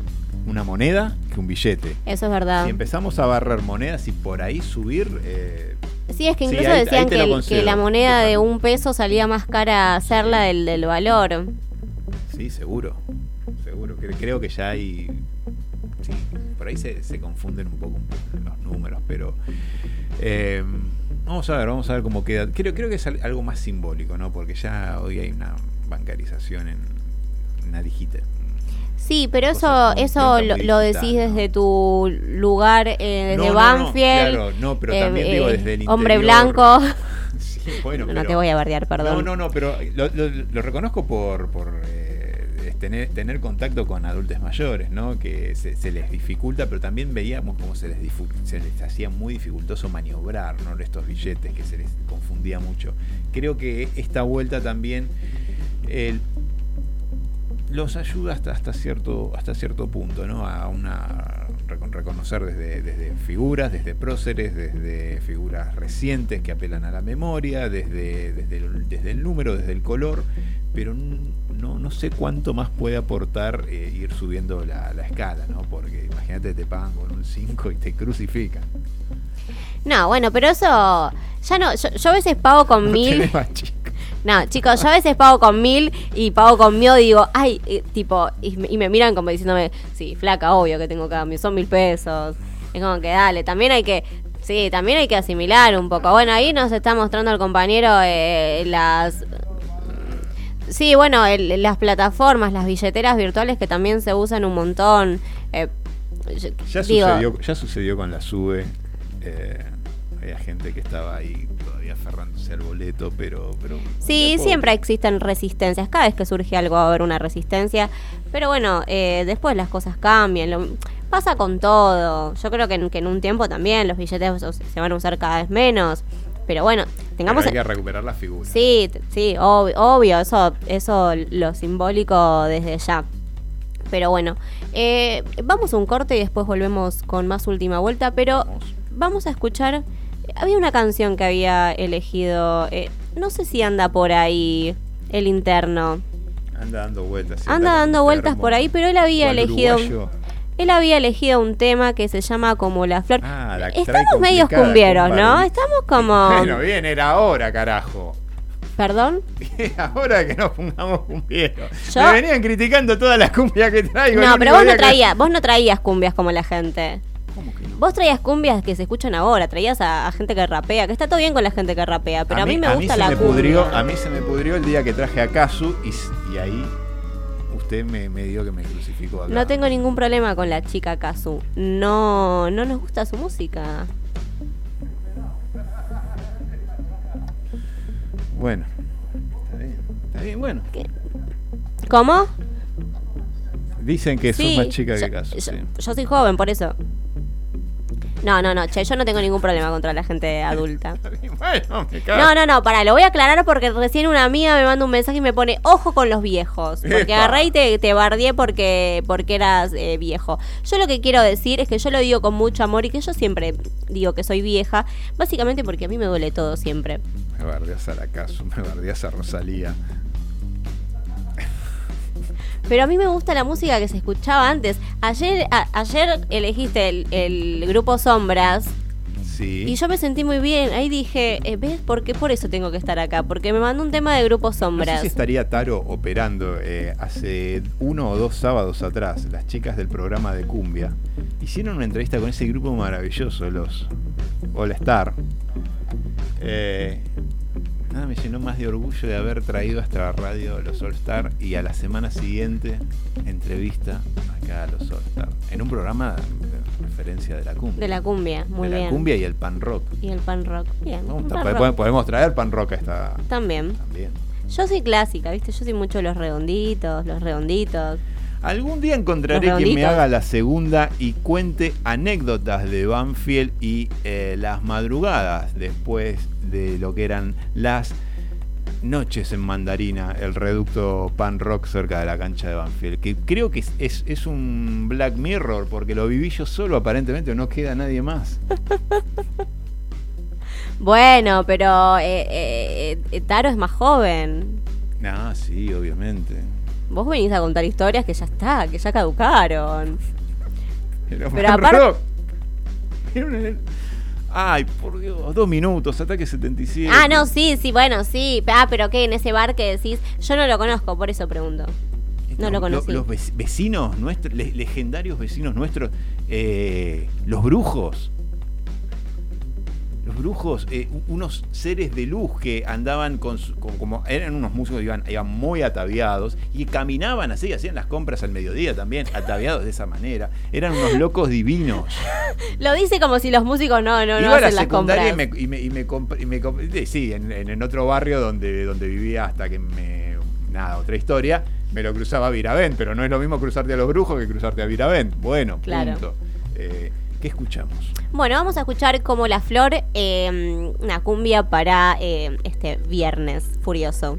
una moneda que un billete. Eso es verdad. Si empezamos a barrer monedas y por ahí subir. eh, Sí, es que incluso ahí decían que, el- la moneda de un peso salía más cara hacerla del, del valor. sí, seguro. Seguro. que Creo que ya hay. Sí, por ahí se, se confunden un poco los números, pero. eh, vamos a ver, vamos a ver cómo queda. Creo, creo que es al- algo más simbólico, ¿no? Porque ya hoy hay una bancarización en una digital. Sí, pero eso eso lo, lo decís desde tu lugar, eh, desde No, no, no, Banfield. claro, no, pero eh, también digo eh, desde el Hombre interior. blanco. <laughs> Sí, bueno, no pero- te voy a bardear, perdón. No, no, no, pero lo, lo- lo reconozco por, por eh, tener, tener contacto con adultos mayores, ¿no? Que se, les dificulta, pero también veíamos cómo se les, hacía muy dificultoso maniobrar, ¿no? Estos billetes, que se les confundía mucho. Creo que esta vuelta también los ayuda hasta, cierto, hasta cierto punto, ¿no? A una recon- reconocer desde, desde figuras, desde próceres, desde figuras recientes que apelan a la memoria, desde, desde, desde el número, desde el color, pero no, no sé cuánto más puede aportar eh, ir subiendo la, la escala, ¿no? Porque imagínate te pagan con un 5 y te crucifican. No, bueno, pero eso ya no. Yo, yo a veces pago con No mil. No, chicos, yo a veces pago con mil y pago con miedo y digo, ay, eh, tipo, y, me- y me miran como diciéndome, sí, flaca, obvio que tengo cambio, son mil pesos. Es como que dale, también hay que, sí, también hay que asimilar un poco. Bueno, ahí nos está mostrando el compañero eh, las... Sí, bueno, el- las plataformas, las billeteras virtuales que también se usan un montón. eh, Ya digo, sucedió, ya sucedió con la SUBE. eh, había gente que estaba ahí todavía aferrándose al boleto, pero... pero Sí, siempre existen resistencias. Cada vez que surge algo va a haber una resistencia. Pero bueno, eh, después las cosas cambian. Lo- pasa con todo. Yo creo que en, que en un tiempo también los billetes se van a usar cada vez menos. Pero bueno, tengamos... Pero hay que recuperar la figura. Sí, sí, ob- obvio, eso, eso lo simbólico desde ya. Pero bueno, eh, vamos a un corte y después volvemos con más última vuelta, pero vamos a escuchar, había una canción que había elegido, eh, no sé si anda por ahí el interno, Anda dando vueltas. anda dando vueltas por ahí, pero él había ¿Cuál elegido... uruguayo? Él había elegido un tema que se llama como la flor. Ah, la que Estamos medios cumbieros, ¿no? Estamos como... <laughs> Bueno, bien, era hora, carajo. ¿Perdón? <laughs> Era hora que nos pongamos cumbieros. Yo- Me venían criticando todas las cumbias que traigo. No, pero vos no que- traías, vos no traías cumbias como la gente. Vos traías cumbias que se escuchan ahora, traías a, a gente que rapea, que está todo bien con la gente que rapea, pero a, mí, me gusta se la me cumbia. pudrió, A mí se me pudrió el día que traje a Kazu y, y ahí usted me, me dio que me crucificó acá. No tengo ningún problema con la chica Kazu. No, no nos gusta su música. Bueno, está bien. Está bien, bueno. ¿Cómo? Dicen que Sí, sos más chica yo- que Kazu. yo, sí. yo soy joven, por eso. No, no, no, che, yo no tengo ningún problema contra la gente adulta. <laughs> Bueno, me cago. No, no, no, para, lo voy a aclarar porque recién una amiga me manda un mensaje y me pone, ojo con los viejos. Porque Epa. agarré y te, te porque, porque eras eh, viejo. Yo lo que quiero decir es que yo lo digo con mucho amor y que yo siempre digo que soy vieja, básicamente porque a mí me duele todo siempre. Me bardeas a la Kazu, me bardeas a Rosalía. Pero a mí me gusta la música que se escuchaba antes. Ayer, a- ayer elegiste el, el grupo Sombras. Sí. Y yo me sentí muy bien. Ahí dije, eh, ¿ves por qué por eso tengo que estar acá? Porque me mandó un tema de Grupo No sé Sombras. si estaría Taro operando. eh, hace uno o dos sábados atrás, las chicas del programa de Cumbia hicieron una entrevista con ese grupo maravilloso, los All Star. Eh, nada me llenó más de orgullo de haber traído a esta radio los All Star y a la semana siguiente entrevista acá a los All Star. En un programa de referencia de la cumbia. De la cumbia, muy de bien. la cumbia y el pan rock. Y el pan rock. Bien. Pan po- rock. Podemos traer pan rock a esta. También. También. Yo soy clásica, ¿viste? Yo soy mucho los redonditos, los redonditos. Algún día encontraré quien me haga la segunda y cuente anécdotas de Banfield y eh, las madrugadas después de lo que eran las noches en Mandarina, el reducto pan rock cerca de la cancha de Banfield. Que creo que es, es- es un Black Mirror porque lo viví yo solo, aparentemente no queda nadie más. <laughs> Bueno, pero eh, eh, eh, Taro es más joven. Ah, sí, obviamente. Vos venís a contar historias que ya está, que ya caducaron. Pero pan <laughs> aparte- Ay, por Dios, dos minutos, ataque 77. Ah, no, sí, sí, bueno, sí. Ah, pero ¿qué? En ese bar que decís, yo no lo conozco, por eso pregunto. No lo conocí. Los vec- vecinos nuestros, le- legendarios vecinos nuestros, eh, los brujos. Los brujos, eh, unos seres de luz que andaban con, su- con- como eran unos músicos, iban, iban muy ataviados y caminaban así, hacían las compras al mediodía también, ataviados de esa manera. Eran unos locos divinos. Lo dice como si los músicos no, no, no Iba a la hacen las compras. y me, y me, y me comp- y me comp- sí, en, en- en otro barrio donde, donde vivía hasta que me. Nada, otra historia. Me lo cruzaba a Viravent, pero no es lo mismo cruzarte a los brujos que cruzarte a Viravent. Bueno, Claro. punto. Eh, ¿Qué escuchamos? Bueno, vamos a escuchar como la flor, eh, una cumbia para eh, este viernes furioso.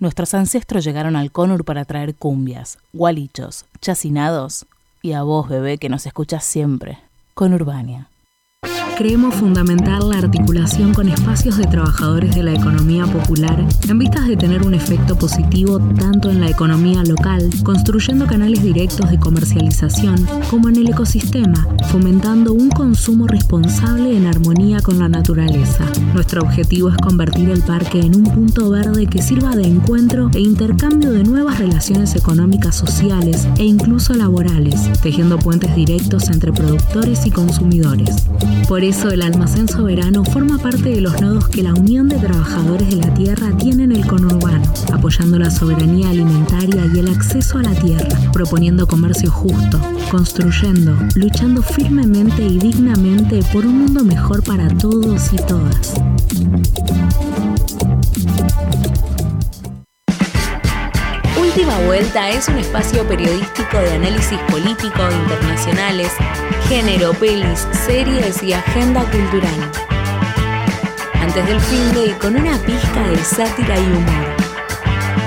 Nuestros ancestros llegaron al Conur para traer cumbias, gualichos, chacinados y a vos, bebé, que nos escuchas siempre. Conurbania. Creemos fundamental la articulación con espacios de trabajadores de la economía popular en vistas de tener un efecto positivo tanto en la economía local, construyendo canales directos de comercialización, como en el ecosistema, fomentando un consumo responsable en armonía con la naturaleza. Nuestro objetivo es convertir el parque en un punto verde que sirva de encuentro e intercambio de nuevas relaciones económicas sociales e incluso laborales, tejiendo puentes directos entre productores y consumidores. Por eso el almacén soberano forma parte de los nodos que la Unión de Trabajadores de la Tierra tiene en el conurbano, apoyando la soberanía alimentaria y el acceso a la tierra, proponiendo comercio justo, construyendo, luchando firmemente y dignamente por un mundo mejor para todos y todas. Última Vuelta es un espacio periodístico de análisis político, internacionales, género, pelis, series y agenda cultural. Antes del fin de y con una pizca de sátira y humor.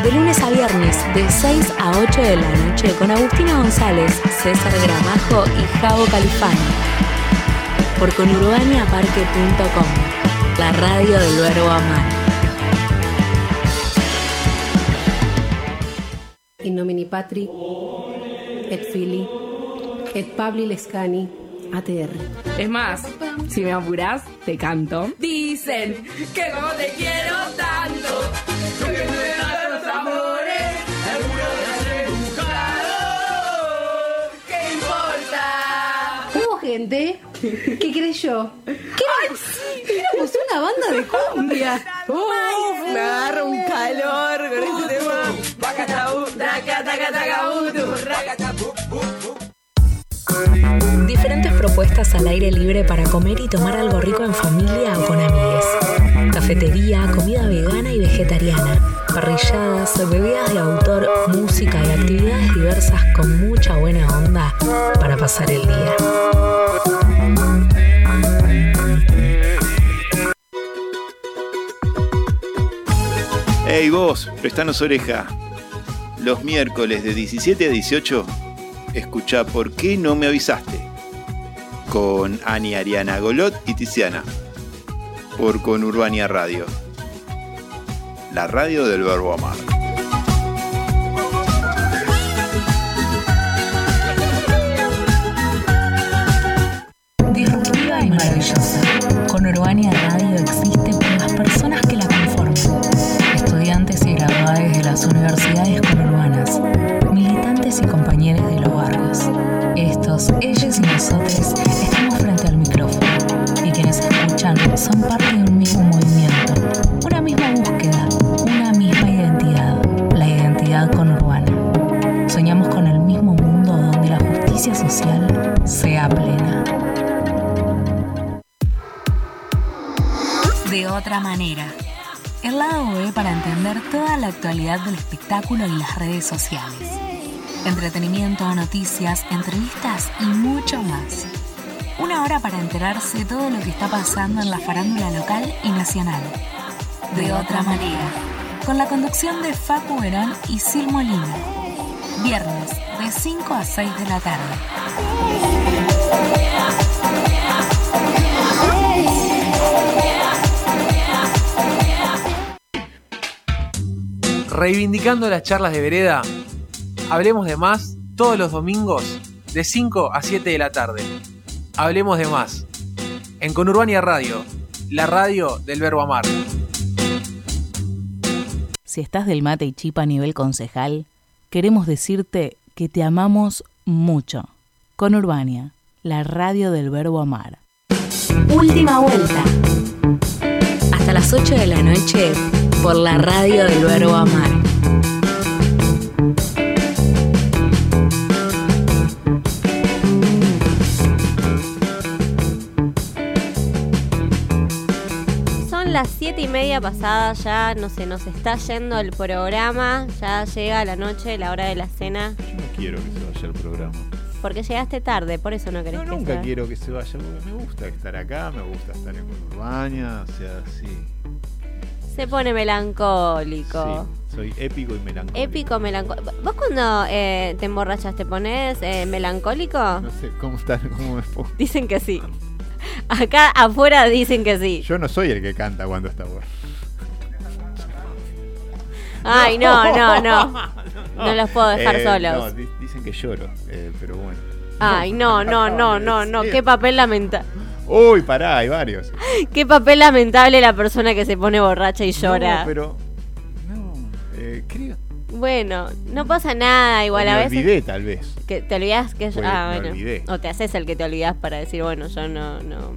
De lunes a viernes, de 6 a 8 de la noche, con Agustina González, César Gramajo y Javo Califano. Por conurbaniaparque.com, la radio del verbo amar. In nomini Patri, et Fili, et Pabli Lescani, ATR. Es más, si me apurás, te canto. Dicen que como te quiero tanto, lo que me dan los amores, buscado. ¿Qué importa? Hubo gente que creyó que éramos, que éramos una banda de cumbia. Uf, me agarra un calor con este tema. Diferentes propuestas al aire libre para comer y tomar algo rico en familia o con amigues. Cafetería, comida vegana y vegetariana, parrilladas, bebidas de autor, música y actividades diversas con mucha buena onda para pasar el día. Hey vos, prestanos oreja. Los miércoles de 17 a 18, escucha ¿Por qué no me avisaste? Con Ani Ariana Golot y Tiziana. Por Conurbania Radio. La radio del verbo amar. Disruptiva y maravillosa. Con Urbania Radio existe por las personas que las universidades conurbanas. Militantes y compañeros de los barrios. Estos, ellos y nosotros estamos frente al micrófono. Y quienes escuchan son parte de un mismo movimiento. Una misma búsqueda. Una misma identidad. La identidad conurbana. Soñamos con el mismo mundo donde la justicia social sea plena. De otra manera. El lado B para entender toda la actualidad del espectáculo y las redes sociales. Entretenimiento, noticias, entrevistas y mucho más. Una hora para enterarse de todo lo que está pasando en la farándula local y nacional. De otra manera. Con la conducción de Facu Verón y Sil Molina. Viernes de 5 a 6 de la tarde. Reivindicando las charlas de vereda, hablemos de más todos los domingos de 5 a 7 de la tarde. Hablemos de más. En Conurbania Radio, la radio del verbo amar. Si estás del mate y chipa a nivel concejal, queremos decirte que te amamos mucho. Con Urbania, la radio del verbo amar. Última vuelta. Hasta las 8 de la noche por la radio del verbo amar. Son las siete y media pasadas, ya no se nos está yendo el programa, ya llega la noche, la hora de la cena. No quiero que se vaya el programa. Porque llegaste tarde, por eso no querés No, nunca quiero que se vaya porque me gusta estar acá, me gusta estar en Urbania, o sea, sí. Se pone melancólico. Sí, soy épico y melancólico. Épico, melancólico. ¿Vos cuando eh, te emborrachas te pones eh, melancólico? No sé, ¿cómo está? <laughs> ¿Cómo me pongo? Dicen que sí. Acá afuera dicen que sí. Yo no soy el que canta cuando está borracho. Ay, no, no, no. No <laughs> los puedo dejar Eh, solos. No, di- dicen que lloro, eh, pero bueno. Ay, no, no, no, no, no. <laughs> Qué papel lamentable. Uy, pará, hay varios. Qué papel lamentable la persona que se pone borracha y llora. No, pero. No, eh, creo. Bueno, no pasa nada, igual me a veces. olvidé, tal vez. Que te olvidas que yo. Pues, Ah, bueno. olvidé. O te haces el que te olvidas para decir, bueno, yo no, no.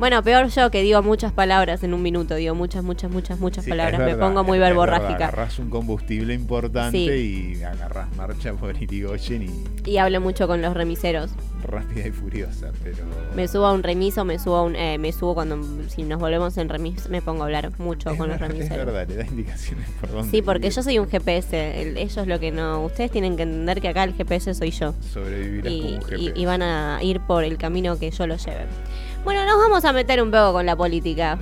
Bueno, peor yo que digo muchas palabras en un minuto, digo muchas, muchas, muchas, muchas Sí, palabras. es Me verdad, pongo muy es verdad, verborrágica. Agarrás un combustible importante y agarrás marcha por Irigoyen y Y hablo mucho con los remiseros. rápida y furiosa, pero. Me subo a un remiso, me subo a un. eh, me subo cuando. Si nos volvemos en remis, me pongo a hablar mucho con los Es remiseros. verdad, le da indicaciones por dónde. Sí, porque ir. yo soy un GPS. el- ellos lo que no. Ustedes tienen que entender que acá el GPS soy yo. Sobrevivirás como Y, un y- GPS. y van a ir por el camino que yo los lleve. Bueno, nos vamos a meter un poco con la política.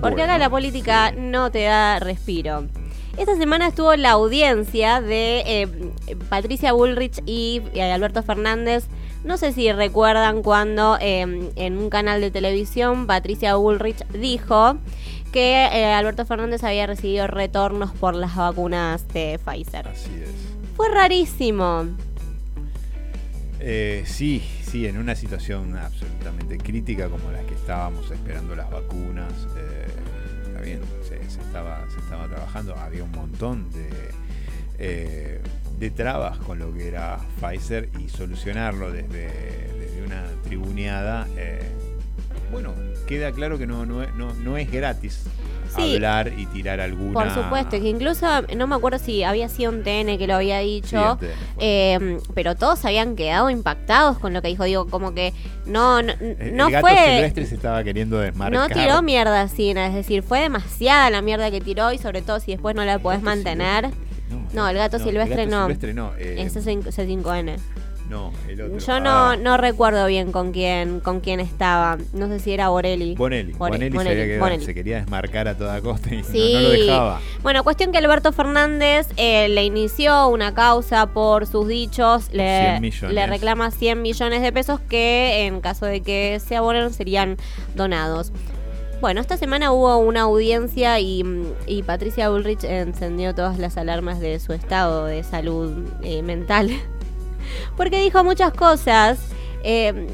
Porque acá la política no te da respiro. Esta semana estuvo la audiencia de eh, Patricia Bullrich y Alberto Fernández. No sé si recuerdan cuando eh, en un canal de televisión Patricia Bullrich dijo que eh, Alberto Fernández había recibido retornos por las vacunas de Pfizer. Así es. Fue rarísimo. Eh, sí, sí, en una situación absolutamente crítica como la que estábamos esperando las vacunas, eh, está bien, se, estaba, trabajando, había un montón de, eh, de trabas con lo que era Pfizer y solucionarlo desde, una tribuneada, eh, bueno, queda claro que no es gratis Sí. hablar y tirar alguna... Por supuesto, que incluso no me acuerdo si había sido un TN que lo había dicho, Sí, en TN eh, pero todos habían quedado impactados con lo que dijo. Digo, como que no, no, El, no el gato fue. silvestre se estaba queriendo desmarcar. No tiró mierda así, es decir, fue demasiada la mierda que tiró y sobre todo si después no la podés mantener. No, el gato No, el silvestre gato no. silvestre no, eh, Ese es C5N. No, el otro. Yo no, Ah, no recuerdo bien con quién, con quién estaba. No sé si era Borelli. Bonelli. Bonelli, se, Bonelli, había quedado- Bonelli. se quería desmarcar a toda costa y no- Sí. no, lo dejaba. Bueno, cuestión que Alberto Fernández eh, le inició una causa por sus dichos, le, 100 millones. le reclama 100 millones de pesos que en caso de que se abonen serían donados. Bueno, esta semana hubo una audiencia y, y Patricia Bullrich encendió todas las alarmas de su estado de salud eh, mental. <laughs> Porque dijo muchas cosas. eh,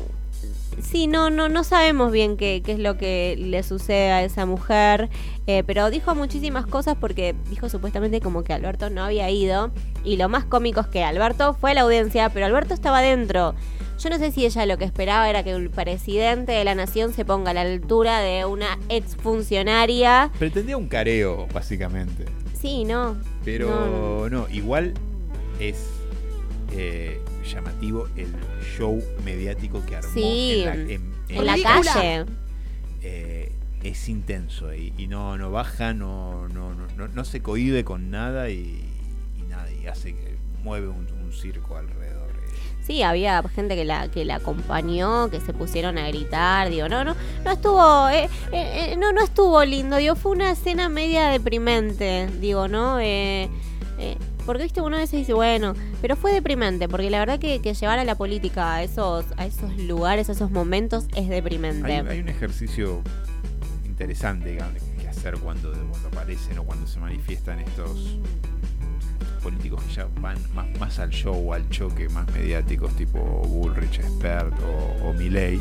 sí, no, no, no sabemos bien qué, qué es lo que le sucede a esa mujer. eh, pero dijo muchísimas cosas porque dijo supuestamente como que Alberto no había ido. Y lo más cómico es que Alberto fue a la audiencia, pero Alberto estaba dentro. Yo no sé si ella lo que esperaba era que el presidente de la nación se ponga a la altura de una exfuncionaria. Pretendía un careo, básicamente. Sí, no. Pero no, igual es eh, llamativo el show mediático que armó Sí, en la, en- en la Ridícula. calle. Eh, es intenso y, y no, no baja, no, no, no, no, no se cohíbe con nada y, y nada, y hace que mueve un, un circo alrededor. Sí, había gente que la que la acompañó, que se pusieron a gritar, digo, no, no, no estuvo, eh, eh, eh, no, no estuvo lindo, digo, fue una escena media deprimente, digo, ¿no? Eh, eh, porque viste, uno a veces dice, bueno, pero fue deprimente, porque la verdad que, llevar a la política a esos, a esos lugares, a esos momentos, es deprimente. Hay, un ejercicio interesante digamos, que hacer cuando, cuando aparecen o cuando se manifiestan estos políticos que ya van más, más al show, al choque, más mediáticos, tipo Bullrich, Expert o, o Milley,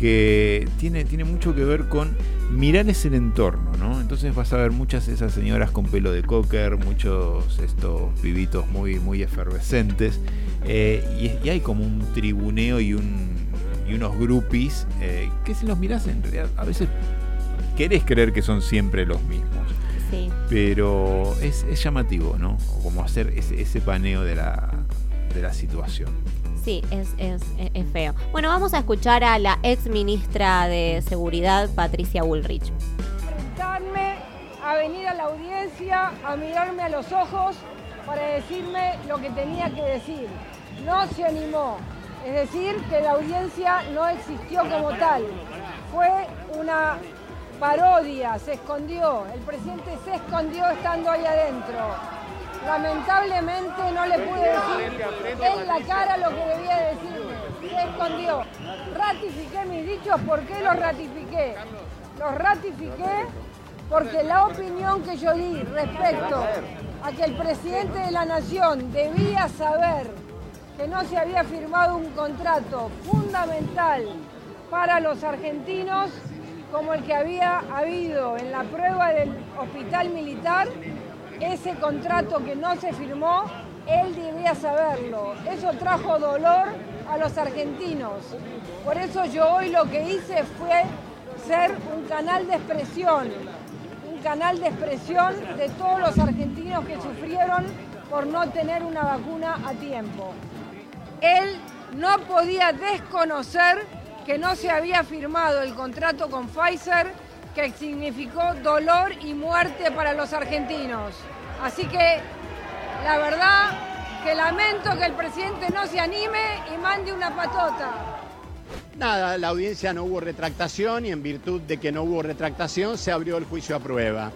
que tiene, tiene mucho que ver con mirar ese entorno, ¿no? Entonces vas a ver muchas de esas señoras con pelo de cocker, muchos estos pibitos muy, muy efervescentes, eh, y, y hay como un tribuneo y, un, y unos groupies eh, que si los mirás en realidad a veces querés creer que son siempre los mismos. Sí. Pero es, es llamativo, ¿no? Como hacer ese, ese paneo de la, de la situación. Sí, es, es, es- es feo. Bueno, vamos a escuchar a la ex ministra de Seguridad, Patricia Bullrich. a venir a la audiencia, a mirarme a los ojos para decirme lo que tenía que decir. No se animó. Es decir, que la audiencia no existió como tal. Fue una parodia, se escondió. El presidente se escondió estando ahí adentro. Lamentablemente no le pude decir en la cara lo que debía decirme. Se escondió. Ratifiqué mis dichos. ¿Por qué los ratifiqué? Los ratifiqué porque la opinión que yo di respecto a que el presidente de la nación debía saber que no se había firmado un contrato fundamental para los argentinos como el que había habido en la prueba del hospital militar, ese contrato que no se firmó, él debía saberlo. Eso trajo dolor a los argentinos. Por eso yo hoy lo que hice fue ser un canal de expresión, un canal de expresión de todos los argentinos que sufrieron por no tener una vacuna a tiempo. Él no podía desconocer que no se había firmado el contrato con Pfizer, que significó dolor y muerte para los argentinos. Así que la verdad que lamento que el presidente no se anime y mande una patota. Nada, la audiencia no hubo retractación y en virtud de que no hubo retractación se abrió el juicio a prueba.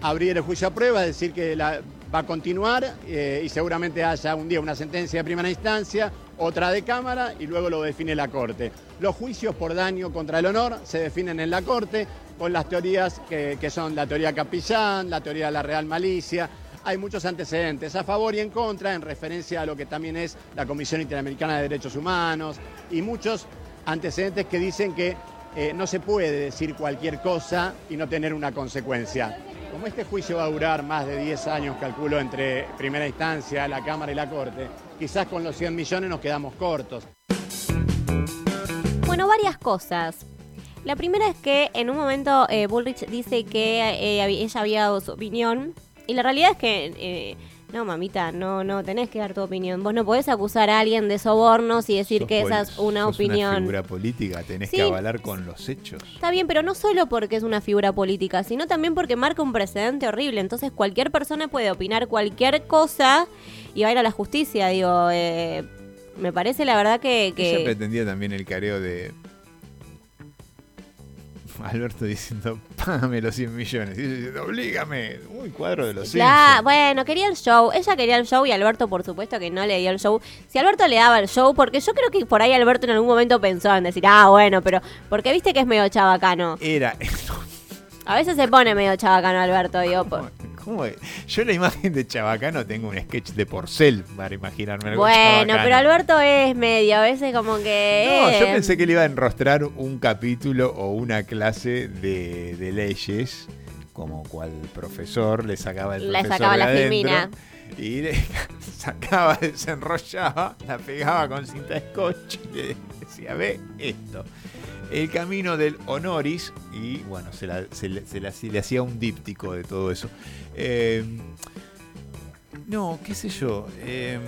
Abrir el juicio a prueba es decir que va a continuar eh, y seguramente haya un día una sentencia de primera instancia, otra de Cámara y luego lo define la Corte. Los juicios por daño contra el honor se definen en la Corte con las teorías que, son la teoría Capillán, la teoría de la Real Malicia. Hay muchos antecedentes a favor y en contra en referencia a lo que también es la Comisión Interamericana de Derechos Humanos y muchos antecedentes que dicen que eh, no se puede decir cualquier cosa y no tener una consecuencia. Como este juicio va a durar más de 10 años, calculo, entre primera instancia, la Cámara y la Corte, quizás con los 100 millones nos quedamos cortos. Bueno, varias cosas. La primera es que en un momento eh, Bullrich dice que eh, ella había dado su opinión. Y la realidad es que, eh, no, mamita, no, no tenés que dar tu opinión. Vos no podés acusar a alguien de sobornos y decir Sos que esa es una sos opinión. Una figura política, tenés Sí. que avalar con los hechos. Está bien, pero no solo porque es una figura política, sino también porque marca un precedente horrible. Entonces cualquier persona puede opinar cualquier cosa y va a ir a la justicia. Digo, eh, me parece la verdad que... que- Ella pretendía también el careo de Alberto diciendo, págame los 100 millones. Y diciendo, oblígame. Uy, cuadro de los Claro, bueno, quería el show. Ella quería el show y Alberto, por supuesto, que no le dio el show. Si Alberto le daba el show, porque yo creo que por ahí Alberto en algún momento pensó en decir, ah, bueno, pero. Porque viste que es medio chabacano. Era. <laughs> A veces se pone medio chabacano Alberto, digo. por- ¿Cómo es? Yo la imagen de Chabacano tengo un sketch de Porcel para imaginarme algo Bueno, pero Alberto es medio, a veces como que. No, yo eh, pensé que le iba a enrostrar un capítulo o una clase de, de leyes, como cual profesor le sacaba el Le sacaba de la adentro. Y le <laughs> sacaba, desenrollaba, la pegaba con cinta de scotch y le decía, ve esto. El camino del honoris, y bueno, se, le- hacía un díptico de todo eso. Eh, no, qué sé yo. eh,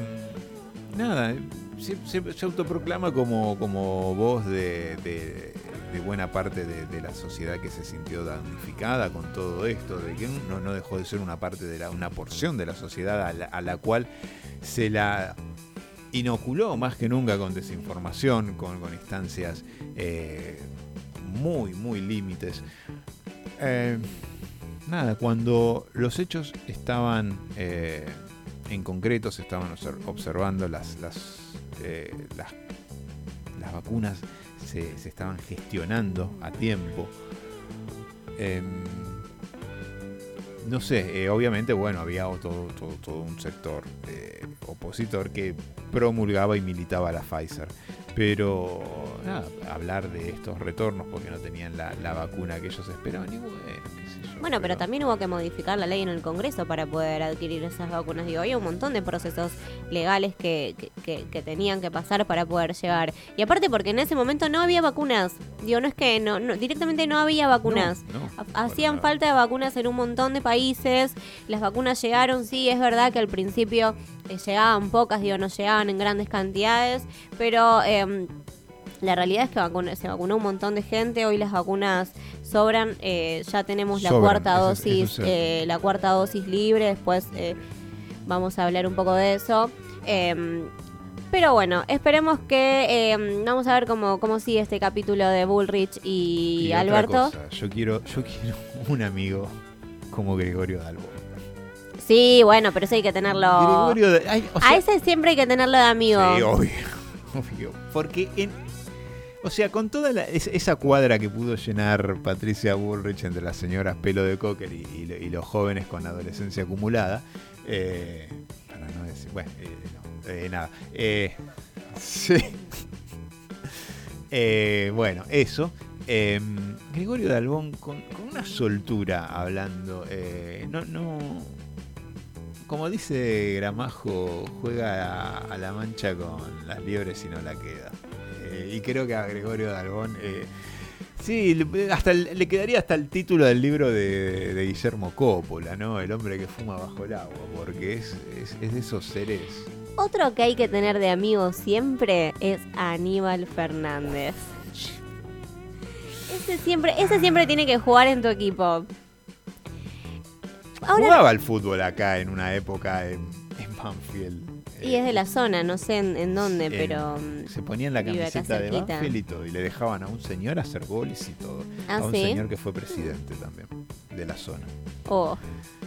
nada, se, autoproclama como, como voz de, buena parte de, la sociedad que se sintió damnificada con todo esto, de que no, dejó de ser una parte de una porción de la sociedad a la, cual se la inoculó más que nunca con desinformación, con instancias eh, muy, muy límites. Eh, nada, cuando los hechos estaban eh, en concreto, se estaban obser- observando las, las, las, vacunas, se, estaban gestionando a tiempo. Em, no sé, obviamente, bueno, había todo, todo, todo un sector opositor que promulgaba y militaba la Pfizer. Pero nada, hablar de estos retornos porque no tenían la, la vacuna que ellos esperaban, y bueno, qué sé yo. Bueno, pero también hubo que modificar la ley en el Congreso para poder adquirir esas vacunas. Digo, había un montón de procesos legales que, que, que- que tenían que pasar para poder llegar. Y aparte porque en ese momento no había vacunas. Digo, no es que no, no- directamente no había vacunas. No, no, Ha- Hacían falta de vacunas en un montón de países. Las vacunas llegaron, sí, es verdad que al principio eh, llegaban pocas, digo, no llegaban en grandes cantidades, pero em, la realidad es que vacuna- se vacunó un montón de gente. Hoy las vacunas sobran. eh, ya tenemos la Sobran, cuarta dosis, es eh, la cuarta dosis libre. Después eh, vamos a hablar un poco de eso. Em, Pero bueno, esperemos que eh, vamos a ver cómo, cómo sigue este capítulo de Bullrich y, Y otra Alberto. cosa, yo quiero, yo quiero <laughs> un amigo como Gregorio Dalbo. Sí, bueno, pero eso hay que tenerlo. Gregorio de- ay, o a ese siempre hay que tenerlo de amigo. Sí, obvio, obvio. Porque en, o sea, con toda la- es- esa cuadra que pudo llenar Patricia Bullrich entre las señoras pelo de cocker y, y lo- y los jóvenes con adolescencia acumulada, eh, para no decir, bueno, eh, no, eh, nada, eh, <laughs> sí. Bueno, eso. Eh, Gregorio Dalbón con, con una soltura hablando, no, no, como dice Gramajo, juega a, a la mancha con las liebres y no la queda. Eh, y creo que a Gregorio Dalbón, eh, sí, le, hasta el- le quedaría hasta el título del libro de, de Guillermo Coppola, ¿no? El hombre que fuma bajo el agua, porque es, es, es de esos seres. Otro que hay que tener de amigo siempre es Aníbal Fernández. Ese siempre, ese siempre tiene que jugar en tu equipo. Ahora, Jugaba al fútbol acá en una época en, en Banfield. Y es de la zona, no sé en, en dónde, pero. se ponían la camiseta de. Banfield y todo, y le dejaban a un señor hacer goles y todo. Ah, a un ¿sí? señor que fue presidente también de la zona. Oh.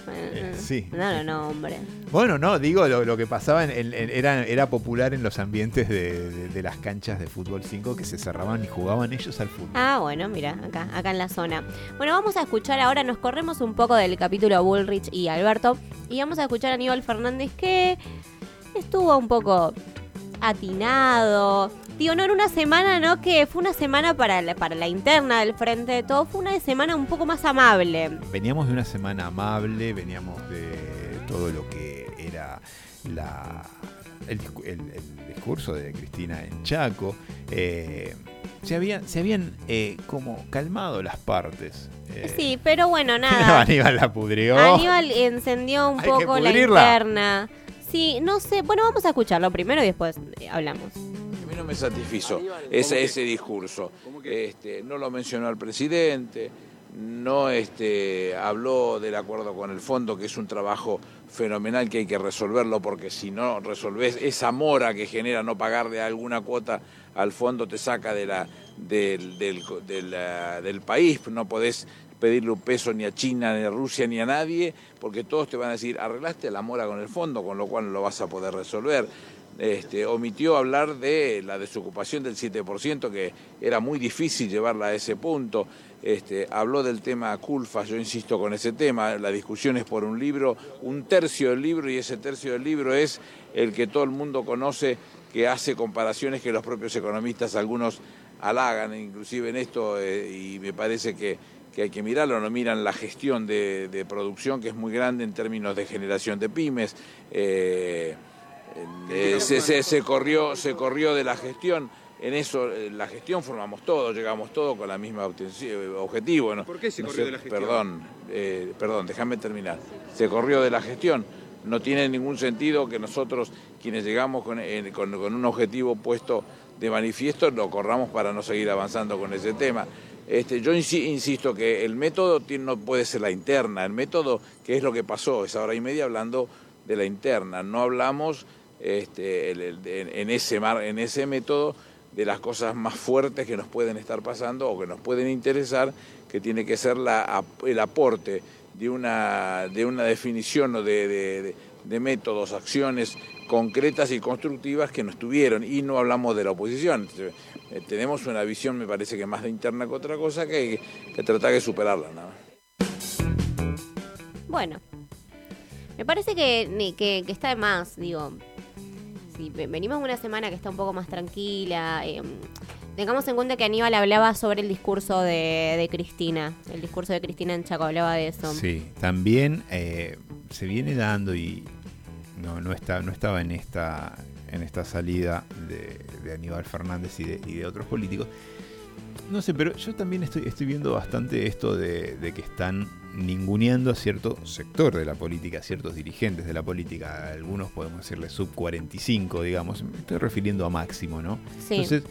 Eh, sí. No, no, no, hombre. Bueno, no, digo, lo, lo que pasaba en, en- en- era, era popular en los ambientes de, de- de las canchas de fútbol 5 que se cerraban y jugaban ellos al fútbol. Ah, bueno, mira, acá, acá en la zona. Bueno, vamos a escuchar ahora, nos corremos un poco del capítulo Bullrich y Alberto, y vamos a escuchar a Aníbal Fernández que estuvo un poco atinado. Digo, no era una semana, ¿no? Que fue una semana para la, para la interna del frente de todo, fue una semana un poco más amable. Veníamos de una semana amable, veníamos de todo lo que era la, el, discu- el- el discurso de Cristina en Chaco. eh, se, habían, se habían eh, como calmado las partes. eh, Sí, pero bueno, <laughs> nada. Aníbal la pudrió. Aníbal encendió un Hay poco la interna. Sí, no sé. Bueno, vamos a escucharlo primero y después eh, hablamos. A mí no me satisfizo ese, ese discurso. Este, no lo mencionó al presidente, no este, habló del acuerdo con el fondo, que es un trabajo fenomenal que hay que resolverlo, porque si no resolvés esa mora que genera no pagarle alguna cuota al fondo, te saca de la, del, del, ah, del país, no podés pedirle un peso ni a China, ni a Rusia, ni a nadie, porque todos te van a decir, arreglaste la mora con el fondo, con lo cual no lo vas a poder resolver. Este, omitió hablar de la desocupación del 7%, que era muy difícil llevarla a ese punto. Este, habló del tema Culfas, yo insisto con ese tema, la discusión es por un libro, un tercio del libro, y ese tercio del libro es el que todo el mundo conoce, que hace comparaciones que los propios economistas, algunos halagan inclusive en esto, eh, y me parece que, que hay que mirarlo, no miran la gestión de, de producción, que es muy grande en términos de generación de pymes. eh, eh, se, se- se corrió, se corrió de la gestión. En eso, eh, la gestión formamos todos, llegamos todos con la misma objetivo. ¿no? ¿Por qué se No corrió sé, de la gestión? Perdón, eh, perdón, déjame terminar. Se corrió de la gestión. No tiene ningún sentido que nosotros, quienes llegamos con, con- con un objetivo puesto de manifiesto, lo corramos para no seguir avanzando con ese tema. Este, yo insi- insisto que el método no puede ser la interna, el método, que es lo que pasó, esa hora y media hablando de la interna, no hablamos este, en, ese mar, en ese método de las cosas más fuertes que nos pueden estar pasando o que nos pueden interesar, que tiene que ser la, el aporte de una, de una definición o de, de- métodos, acciones concretas y constructivas que nos tuvieron. Y no hablamos de la oposición. Eh, Tenemos una visión, me parece que más de interna que otra cosa, que hay que tratar de superarla. nada más. Bueno, me parece que, que, que está de más, digo. Si ve- venimos una semana que está un poco más tranquila. eh, tengamos en cuenta que Aníbal hablaba sobre el discurso de, de Cristina. El discurso de Cristina en Chaco hablaba de eso. Sí, también eh, se viene dando y no, no, está, no estaba en esta, en esta salida de, de Aníbal Fernández y de, y de otros políticos. No sé, pero yo también estoy, estoy viendo bastante esto de, de que están ninguneando a cierto sector de la política, a ciertos dirigentes de la política. Algunos podemos decirle sub 45, digamos. Me estoy refiriendo a Máximo, ¿no? Sí. Entonces,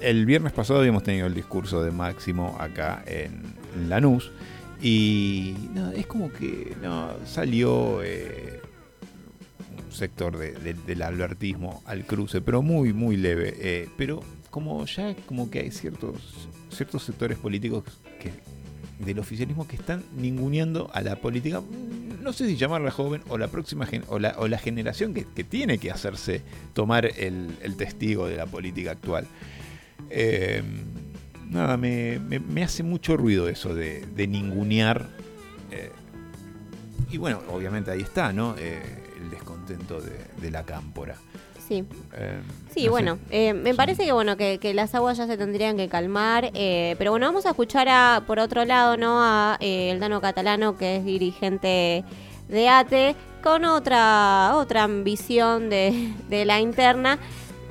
el viernes pasado habíamos tenido el discurso de Máximo acá en, en Lanús. Y no, es como que no, salió eh, sector de- de- del albertismo al cruce, pero muy, muy leve. Eh, pero como ya como que hay ciertos, ciertos sectores políticos que del oficialismo que están ninguneando a la política, mm, no sé si llamarla joven o la próxima o, la, o la generación que, que tiene que hacerse tomar el, el testigo de la política actual. Eh, nada, me, me- hace mucho ruido eso de, de ningunear. eh, y bueno, obviamente ahí está, ¿no? El de, de la cámpora. Sí. Eh, Sí, no bueno, eh, me parece que bueno que, que las aguas ya se tendrían que calmar, eh, pero bueno, vamos a escuchar a, por otro lado, ¿no? A el Dano Catalano, que es dirigente de ATE, con otra otra ambición de, de la interna,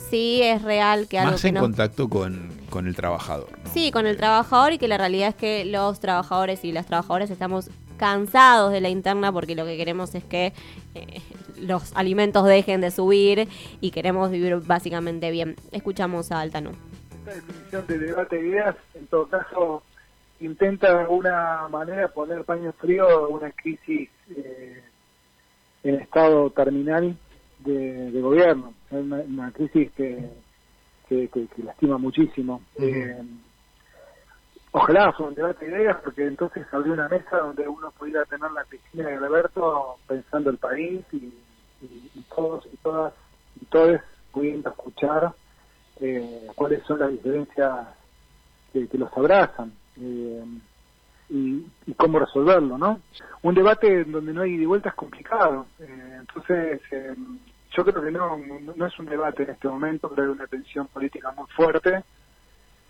sí es real que algo Más que en no... contacto con, con el trabajador. ¿no? Sí, con el trabajador y que la realidad es que los trabajadores y las trabajadoras estamos cansados de la interna porque lo que queremos es que eh, los alimentos dejen de subir y queremos vivir básicamente bien. Escuchamos a Altano. esta definición de debate de ideas, en todo caso, intenta de alguna manera poner paño frío a una crisis eh, en estado terminal de, de gobierno. Es una, una crisis que, que, que- que lastima muchísimo. Eh, ojalá fuera un debate de ideas, porque entonces abrió una mesa donde uno pudiera tener la Cristina y Alberto pensando el país y, todos y todas y todos pudiendo escuchar eh, cuáles son las diferencias que, los abrazan eh, y, cómo resolverlo, ¿no? Un debate donde no hay y vuelta es complicado. eh, entonces, eh, yo creo que no, no, es un debate en este momento, que hay una tensión política muy fuerte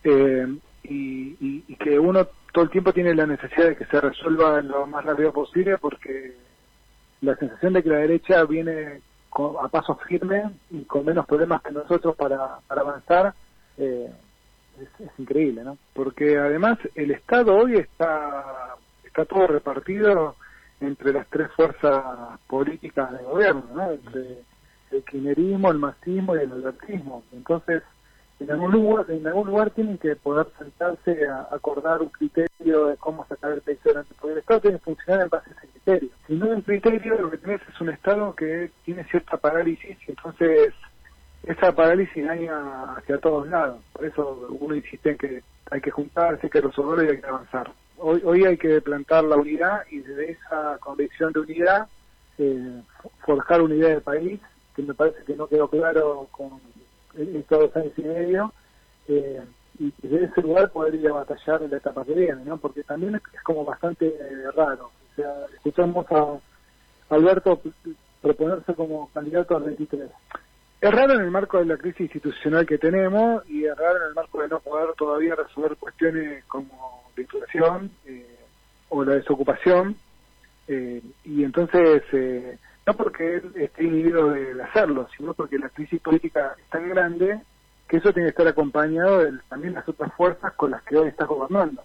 eh, y, y- que uno todo el tiempo tiene la necesidad de que se resuelva lo más rápido posible porque la sensación de que la derecha viene con- a paso firme y con menos problemas que nosotros para, para avanzar eh, es, es increíble, ¿no? Porque además el Estado hoy está está todo repartido entre las tres fuerzas políticas de gobierno, ¿no? Entre el kirchnerismo, el masismo y el albertismo. Entonces, en algún lugar, en algún lugar tienen que poder sentarse a acordar un criterio de cómo sacar el país adelante, porque el Estado tiene que funcionar en base a ese criterio. Si no hay un criterio, lo que tenés es un Estado que tiene cierta parálisis, y entonces esa parálisis daña hacia todos lados. Por eso uno insiste en que hay que juntarse, que resolverlo y hay que avanzar. Hoy, hoy hay que plantar la unidad y desde esa convicción de unidad eh, forjar una idea de país, que me parece que no quedó claro con estos dos años y medio, eh, y desde ese lugar poder ir a batallar en la etapa que viene, ¿no? Porque también es, es como bastante eh, raro. O sea, escuchamos a Alberto proponerse como candidato al 23. Es raro en el marco de la crisis institucional que tenemos y es raro en el marco de no poder todavía resolver cuestiones como la inflación eh, o la desocupación. eh, y entonces, eh, no porque él esté inhibido de hacerlo, sino porque la crisis política es tan grande que eso tiene que estar acompañado de también las otras fuerzas con las que hoy está gobernando.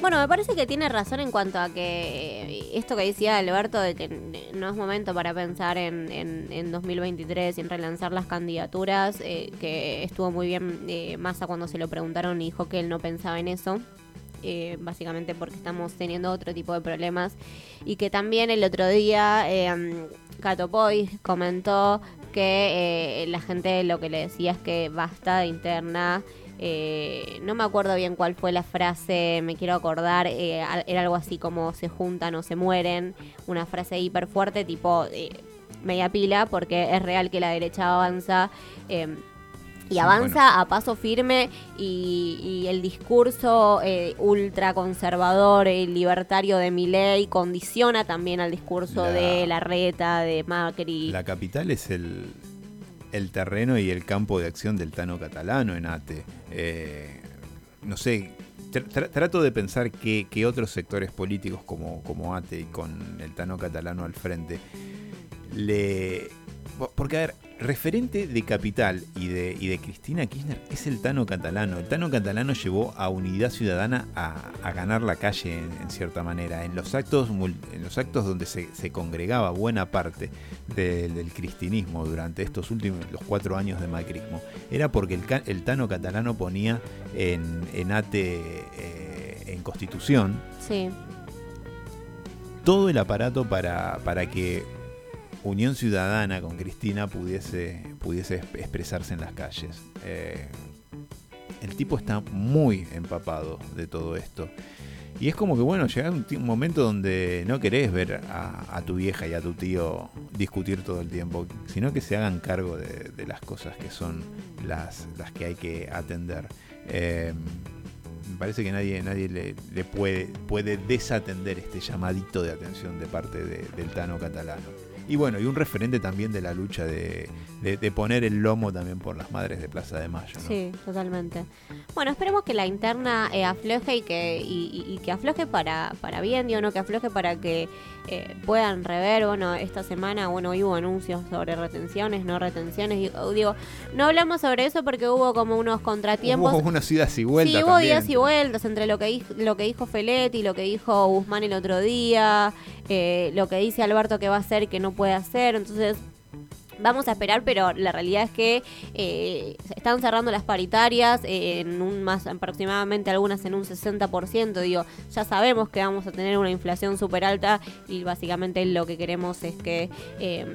Bueno, me parece que tiene razón en cuanto a que eh, esto que decía Alberto de que no es momento para pensar en, en, en 2023 y en relanzar las candidaturas, eh, que estuvo muy bien eh, Massa cuando se lo preguntaron y dijo que él no pensaba en eso. Eh, básicamente porque estamos teniendo otro tipo de problemas y que también el otro día eh, Poy comentó que eh, la gente lo que le decía es que basta de interna eh, no me acuerdo bien cuál fue la frase, me quiero acordar, eh, era algo así como se juntan o se mueren, una frase hiper fuerte tipo media pila, porque es real que la derecha avanza. Eh, y avanza a paso firme y, y el discurso eh, ultraconservador y libertario de Milei condiciona también al discurso La- de Larreta, de Macri. La capital es el, el terreno y el campo de acción del Tano catalano en ATE. Eh, no sé, tr- tr- trato de pensar que, que otros sectores políticos como, como ATE y con el Tano catalano al frente le... Porque, a ver, referente de Capital y de, y de Cristina Kirchner es el Tano catalano. El Tano catalano llevó a Unidad Ciudadana a, a ganar la calle en, en cierta manera. En los actos, en los actos donde se, se congregaba buena parte del- del cristinismo durante estos últimos los cuatro años de macrismo, era porque el, Tano catalano ponía en, en ATE eh, en Constitución Sí. todo el aparato para, para que Unión Ciudadana con Cristina pudiese, pudiese exp- expresarse en las calles. Eh, el tipo está muy empapado de todo esto. Y es como que, bueno, llega un, un momento donde no querés ver a, tu vieja y a tu tío discutir todo el tiempo, sino que se hagan cargo de, las cosas que son las, las que hay que atender. Eh, me parece que nadie, nadie le, le puede, puede desatender este llamadito de atención de parte de- del Tano catalano. Y bueno, y un referente también de la lucha de, de- de poner el lomo también por las madres de Plaza de Mayo. ¿no? Sí, totalmente. Bueno, esperemos que la interna eh, afloje y que, y, y- y que afloje para, para bien, digo, no que afloje para que eh, puedan rever, bueno, esta semana, bueno, hoy hubo anuncios sobre retenciones, no retenciones, digo, digo, no hablamos sobre eso porque hubo como unos contratiempos. Hubo unas idas y vueltas. Sí, hubo también. días y vueltas entre lo que, dijo, lo que dijo Feletti, lo que dijo Guzmán el otro día, eh, lo que dice Alberto que va a hacer y que no puede hacer. Entonces, vamos a esperar, pero la realidad es que eh, están cerrando las paritarias eh, en un más aproximadamente algunas en un 60%. Digo, ya sabemos que vamos a tener una inflación súper alta y básicamente lo que queremos es que eh,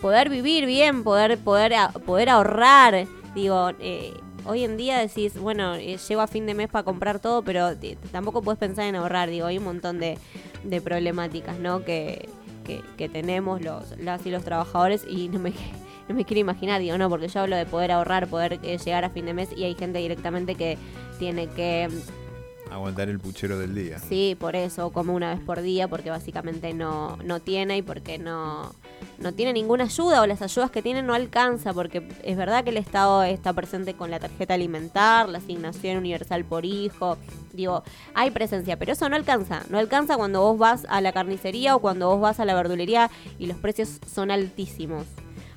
poder vivir bien, poder, poder, poder ahorrar. Digo, eh, hoy en día decís, bueno, eh, a fin de mes para comprar todo, pero tampoco puedes pensar en ahorrar. Digo, hay un montón de, de problemáticas, ¿no? Que, que, que tenemos los, las y los trabajadores y no me, <laughs> no me quiero imaginar, digo, no, porque yo hablo de poder ahorrar, poder eh, llegar a fin de mes y hay gente directamente que tiene que Aguantar el puchero del día. Sí, por eso, como una vez por día, porque básicamente no, no tiene y porque no, no tiene ninguna ayuda o las ayudas que tiene no alcanza, porque es verdad que el Estado está presente con la tarjeta alimentar, la asignación universal por hijo, digo, hay presencia, pero eso no alcanza, no alcanza cuando vos vas a la carnicería o cuando vos vas a la verdulería y los precios son altísimos.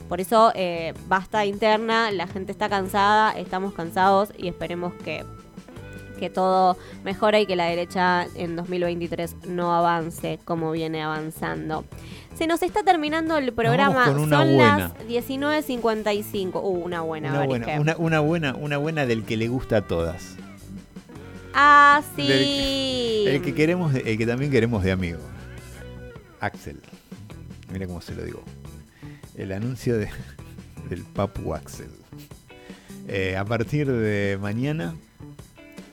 Por eso, eh, basta interna, la gente está cansada, estamos cansados y esperemos que que todo mejore y que la derecha en 2023 no avance como viene avanzando. Se nos está terminando el programa, con una son buena. las 19.55. Uh, una buena, Una buena, una, una buena, una buena del que le gusta a todas. Ah, sí. El que queremos, el que también queremos de amigo. Axel. Mira cómo se lo digo. El anuncio de, <laughs> del Papu Axel. Eh, a partir de mañana,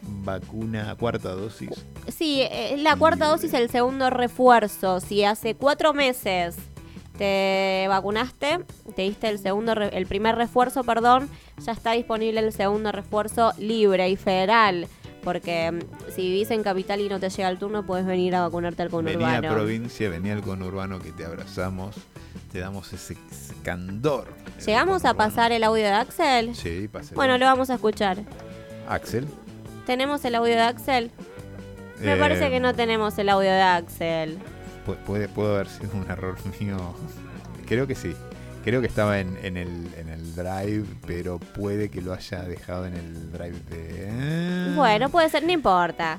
vacuna cuarta dosis. Sí, eh, la cuarta dosis, el segundo refuerzo. Si hace cuatro meses te vacunaste, te diste el segundo, el primer refuerzo, perdón, ya está disponible el segundo refuerzo libre y federal. Porque mm, si vivís en capital y no te llega el turno, puedes venir a vacunarte al Venía a conurbano. provincia, venía al conurbano que te abrazamos. Te damos ese, ese candor. ¿Llegamos a pasar el audio de Axel? Sí, pase. Bueno, lo vamos a escuchar. Axel. ¿Tenemos el audio de Axel? Me Eh, parece que no tenemos el audio de Axel. Pu- Puede, puede haber sido un error <laughs> mío. Creo que sí. Creo que estaba en, en el, en el drive, pero puede que lo haya dejado en el drive de... Bueno, puede ser, no importa.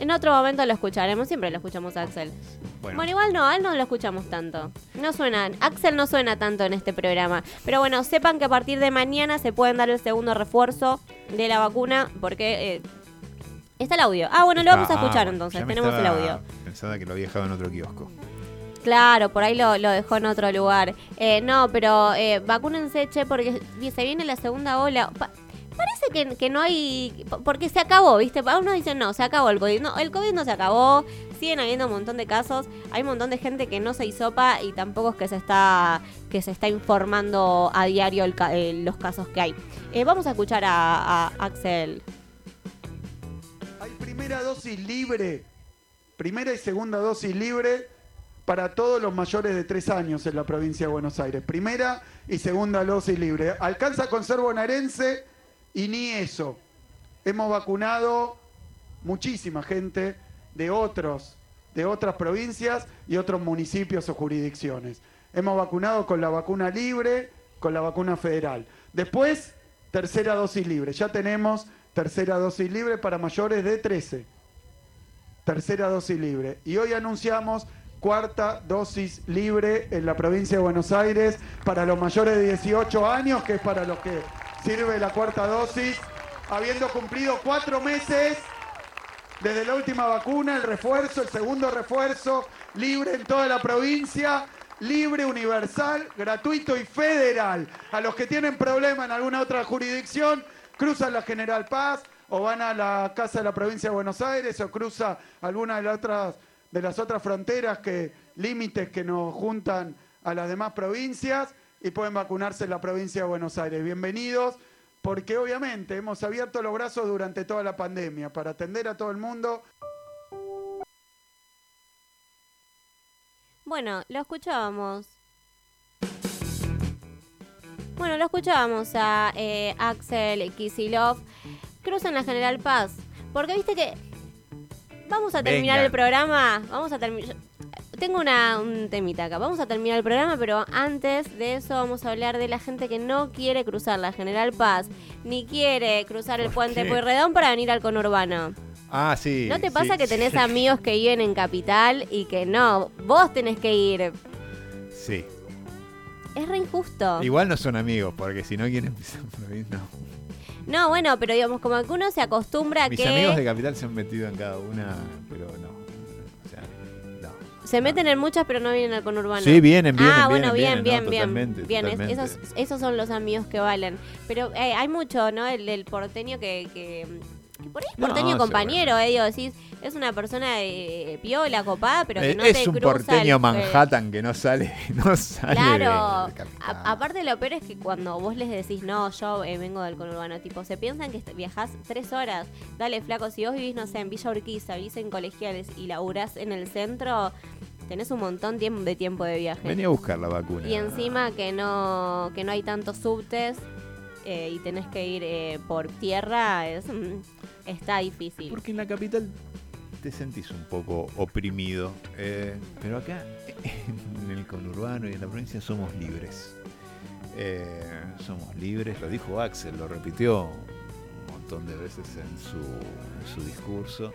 En otro momento lo escucharemos, siempre lo escuchamos a Axel. Bueno. Bueno, igual no, a él no lo escuchamos tanto. No suena, Axel no suena tanto en este programa. Pero bueno, sepan que a partir de mañana se pueden dar el segundo refuerzo de la vacuna porque eh, está el audio. Ah, bueno, lo vamos a Ah, escuchar bueno, entonces, tenemos el audio. Pensaba que lo había dejado en otro kiosco. Claro, por ahí lo, lo dejó en otro lugar. Eh, no, pero eh, vacúnense, che, porque se viene la segunda ola. Pa- parece que, que no hay... Porque se acabó, ¿viste? Uno dice, no, se acabó el COVID. No, el COVID no se acabó. Siguen habiendo un montón de casos. Hay un montón de gente que no se hisopa y tampoco es que se está, que se está informando a diario eh, los casos que hay. Eh, vamos a escuchar a, a Axel. Primera dosis libre, primera y segunda dosis libre para todos los mayores de tres años en la provincia de Buenos Aires. Primera y segunda dosis libre. Alcanza con ser bonaerense y ni eso. Hemos vacunado muchísima gente de otros, de otras provincias y otros municipios o jurisdicciones. Hemos vacunado con la vacuna libre, con la vacuna federal. Después, tercera dosis libre. Ya tenemos tercera dosis libre para mayores de 13. Tercera dosis libre. Y hoy anunciamos cuarta dosis libre en la provincia de Buenos Aires para los mayores de 18 años, que es para los que sirve la cuarta dosis, habiendo cumplido cuatro meses desde la última vacuna, el refuerzo, el segundo refuerzo, libre en toda la provincia, libre, universal, gratuito y federal. A los que tienen problema en alguna otra jurisdicción, cruzan la General Paz o van a la Casa de la Provincia de Buenos Aires o cruza alguna de las otras, de las otras fronteras, que, límites que nos juntan a las demás provincias y pueden vacunarse en la provincia de Buenos Aires. Bienvenidos, porque obviamente hemos abierto los brazos durante toda la pandemia para atender a todo el mundo. Bueno, lo escuchábamos. Bueno, lo escuchábamos a eh, Axel Kisilov. Cruzan la General Paz. Porque viste que. Vamos a terminar Venga. el programa. Vamos a terminar. Tengo una, un temita acá. Vamos a terminar el programa, pero antes de eso vamos a hablar de la gente que no quiere cruzar la General Paz, ni quiere cruzar el ¿Por puente qué? Pueyrredón para venir al conurbano. Ah, sí. ¿No te pasa sí, que tenés <laughs> sí. amigos que viven en Capital y que no? Vos tenés que ir. Sí. Es re injusto. Igual no son amigos, porque si no quieren no. No, bueno, pero digamos, como que uno se acostumbra a Mis que amigos de Capital se han metido en cada una, pero no. Se meten en muchas, pero no vienen al conurbano. Sí, vienen, vienen, Ah, bueno, vienen, bien, vienen, bien, no, bien. totalmente. esos, esos son los amigos que valen. Pero eh, hay mucho, ¿no? El del porteño que, que, que por ahí es porteño compañero, eh, digo, decís, es una persona eh, piola, copada, pero que Eh, no es te un cruza porteño el- Manhattan que no sale, <laughs> no sale. Claro, de- de Capital. A- aparte lo peor es que cuando vos les decís, no, yo eh, vengo del conurbano, tipo, se piensan que viajás tres horas. Dale, flaco, si vos vivís, no sé, en Villa Urquiza, vivís en colegiales y laburás en el centro, tenés un montón de tiempo de viaje. Vení a buscar la vacuna. Y encima que no, que no hay tantos subtes eh, y tenés que ir eh, por tierra, es, mm, está difícil. Porque en la capital te sentís un poco oprimido. eh, pero acá, <laughs> en el conurbano y en la provincia, somos libres. Eh, somos libres, lo dijo Axel, lo repitió un montón de veces en su, en su discurso.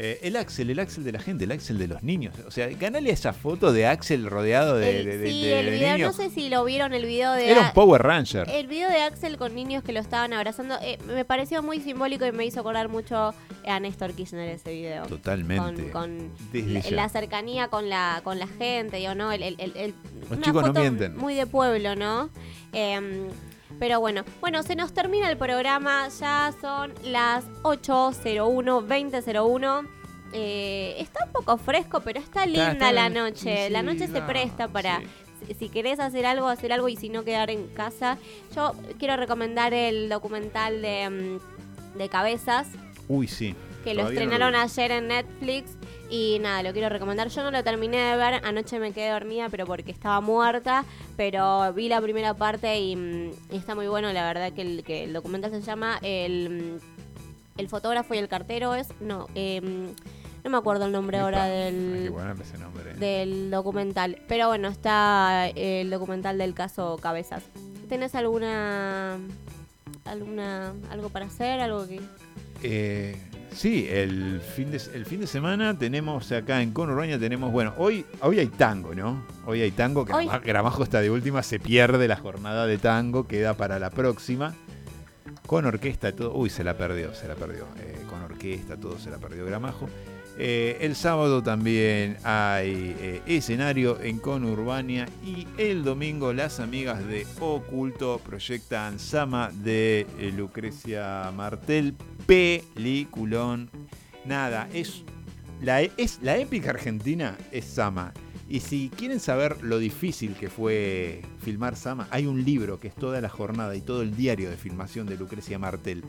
Eh, el Axel, el Axel de la gente, el Axel de los niños. O sea, ganale esa foto de Axel rodeado de, El- de- de- sí, de- el de video, no niños. sé si lo vieron el video de... Era un Power Ranger. El video de Axel con niños que lo estaban abrazando eh, me pareció muy simbólico y me hizo acordar mucho a Néstor Kirchner ese video. Totalmente. Con, la, cercanía con la con la gente, digo, ¿no? El, el- Los chicos no mienten. Muy de pueblo, ¿no? Em, pero bueno, bueno, se nos termina el programa, ya son las 8.01, 20.01. Eh, está un poco fresco, pero está linda está la noche. Sí, la noche se presta para si, si querés hacer algo, hacer algo y si no quedar en casa. Yo quiero recomendar el documental de, mm, de Cabezas, Uy, sí. que lo no estrenaron ayer en Netflix y nada, lo quiero recomendar. Yo no lo terminé de ver, anoche me quedé dormida, pero porque estaba muerta, pero vi la primera parte y, mm, y está muy bueno, la verdad que el, que el documental se llama el, mm, el fotógrafo y el cartero es, no, em, no me acuerdo el nombre ahora del ese nombre. del documental. Pero bueno, está el documental del caso Cabezas. ¿Tenés alguna alguna algo para hacer, algo que Eh, sí, el fin, de, el fin de semana tenemos acá en Conurbania, tenemos, bueno, hoy, hoy hay tango, ¿no? Hoy hay tango, que Hoy- Gramajo está de última, se pierde la jornada de tango, queda para la próxima. Con orquesta, todo. Uy, se la perdió, se la perdió. Eh, con orquesta, todo se la perdió Gramajo. Eh, el sábado también hay eh, escenario en Conurbania y el domingo las amigas de Oculto proyectan Sama de eh, Lucrecia Martel, peliculón. Nada, es la, es la épica argentina es Sama. Y si quieren saber lo difícil que fue filmar Sama, hay un libro que es toda la jornada y todo el diario de filmación de Lucrecia Martel.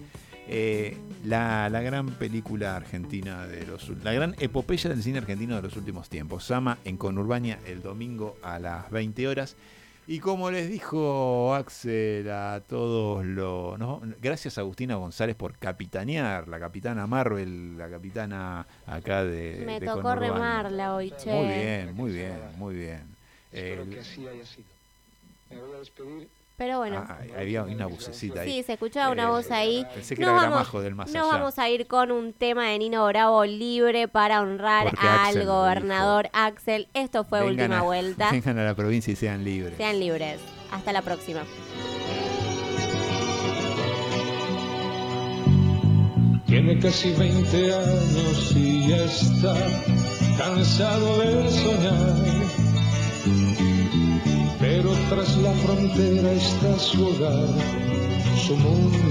Eh, la, la gran película argentina de los la gran epopeya del cine argentino de los últimos tiempos. Sama en Conurbania el domingo a las 20 horas. Y como les dijo Axel a todos los. ¿no? Gracias a Agustina González por capitanear, la capitana Marvel, la capitana acá de. me de tocó remarla hoy, che? Muy bien, muy bien, muy bien. Espero El- que así haya sido. Me voy a despedir. Pero bueno. Ah, había una vocecita ahí. Sí, se escuchaba una Eh, voz ahí. Pensé que Nos era vamos- del más Nos allá. vamos a ir con un tema de Nino Bravo libre para honrar Porque al gobernador Axel. Esto fue Vengan última a- vuelta. <laughs> Vengan a la provincia y sean libres. Sean libres. Hasta la próxima. Tiene casi 20 años y ya está cansado de soñar. Pero tras la frontera está su hogar, su mundo.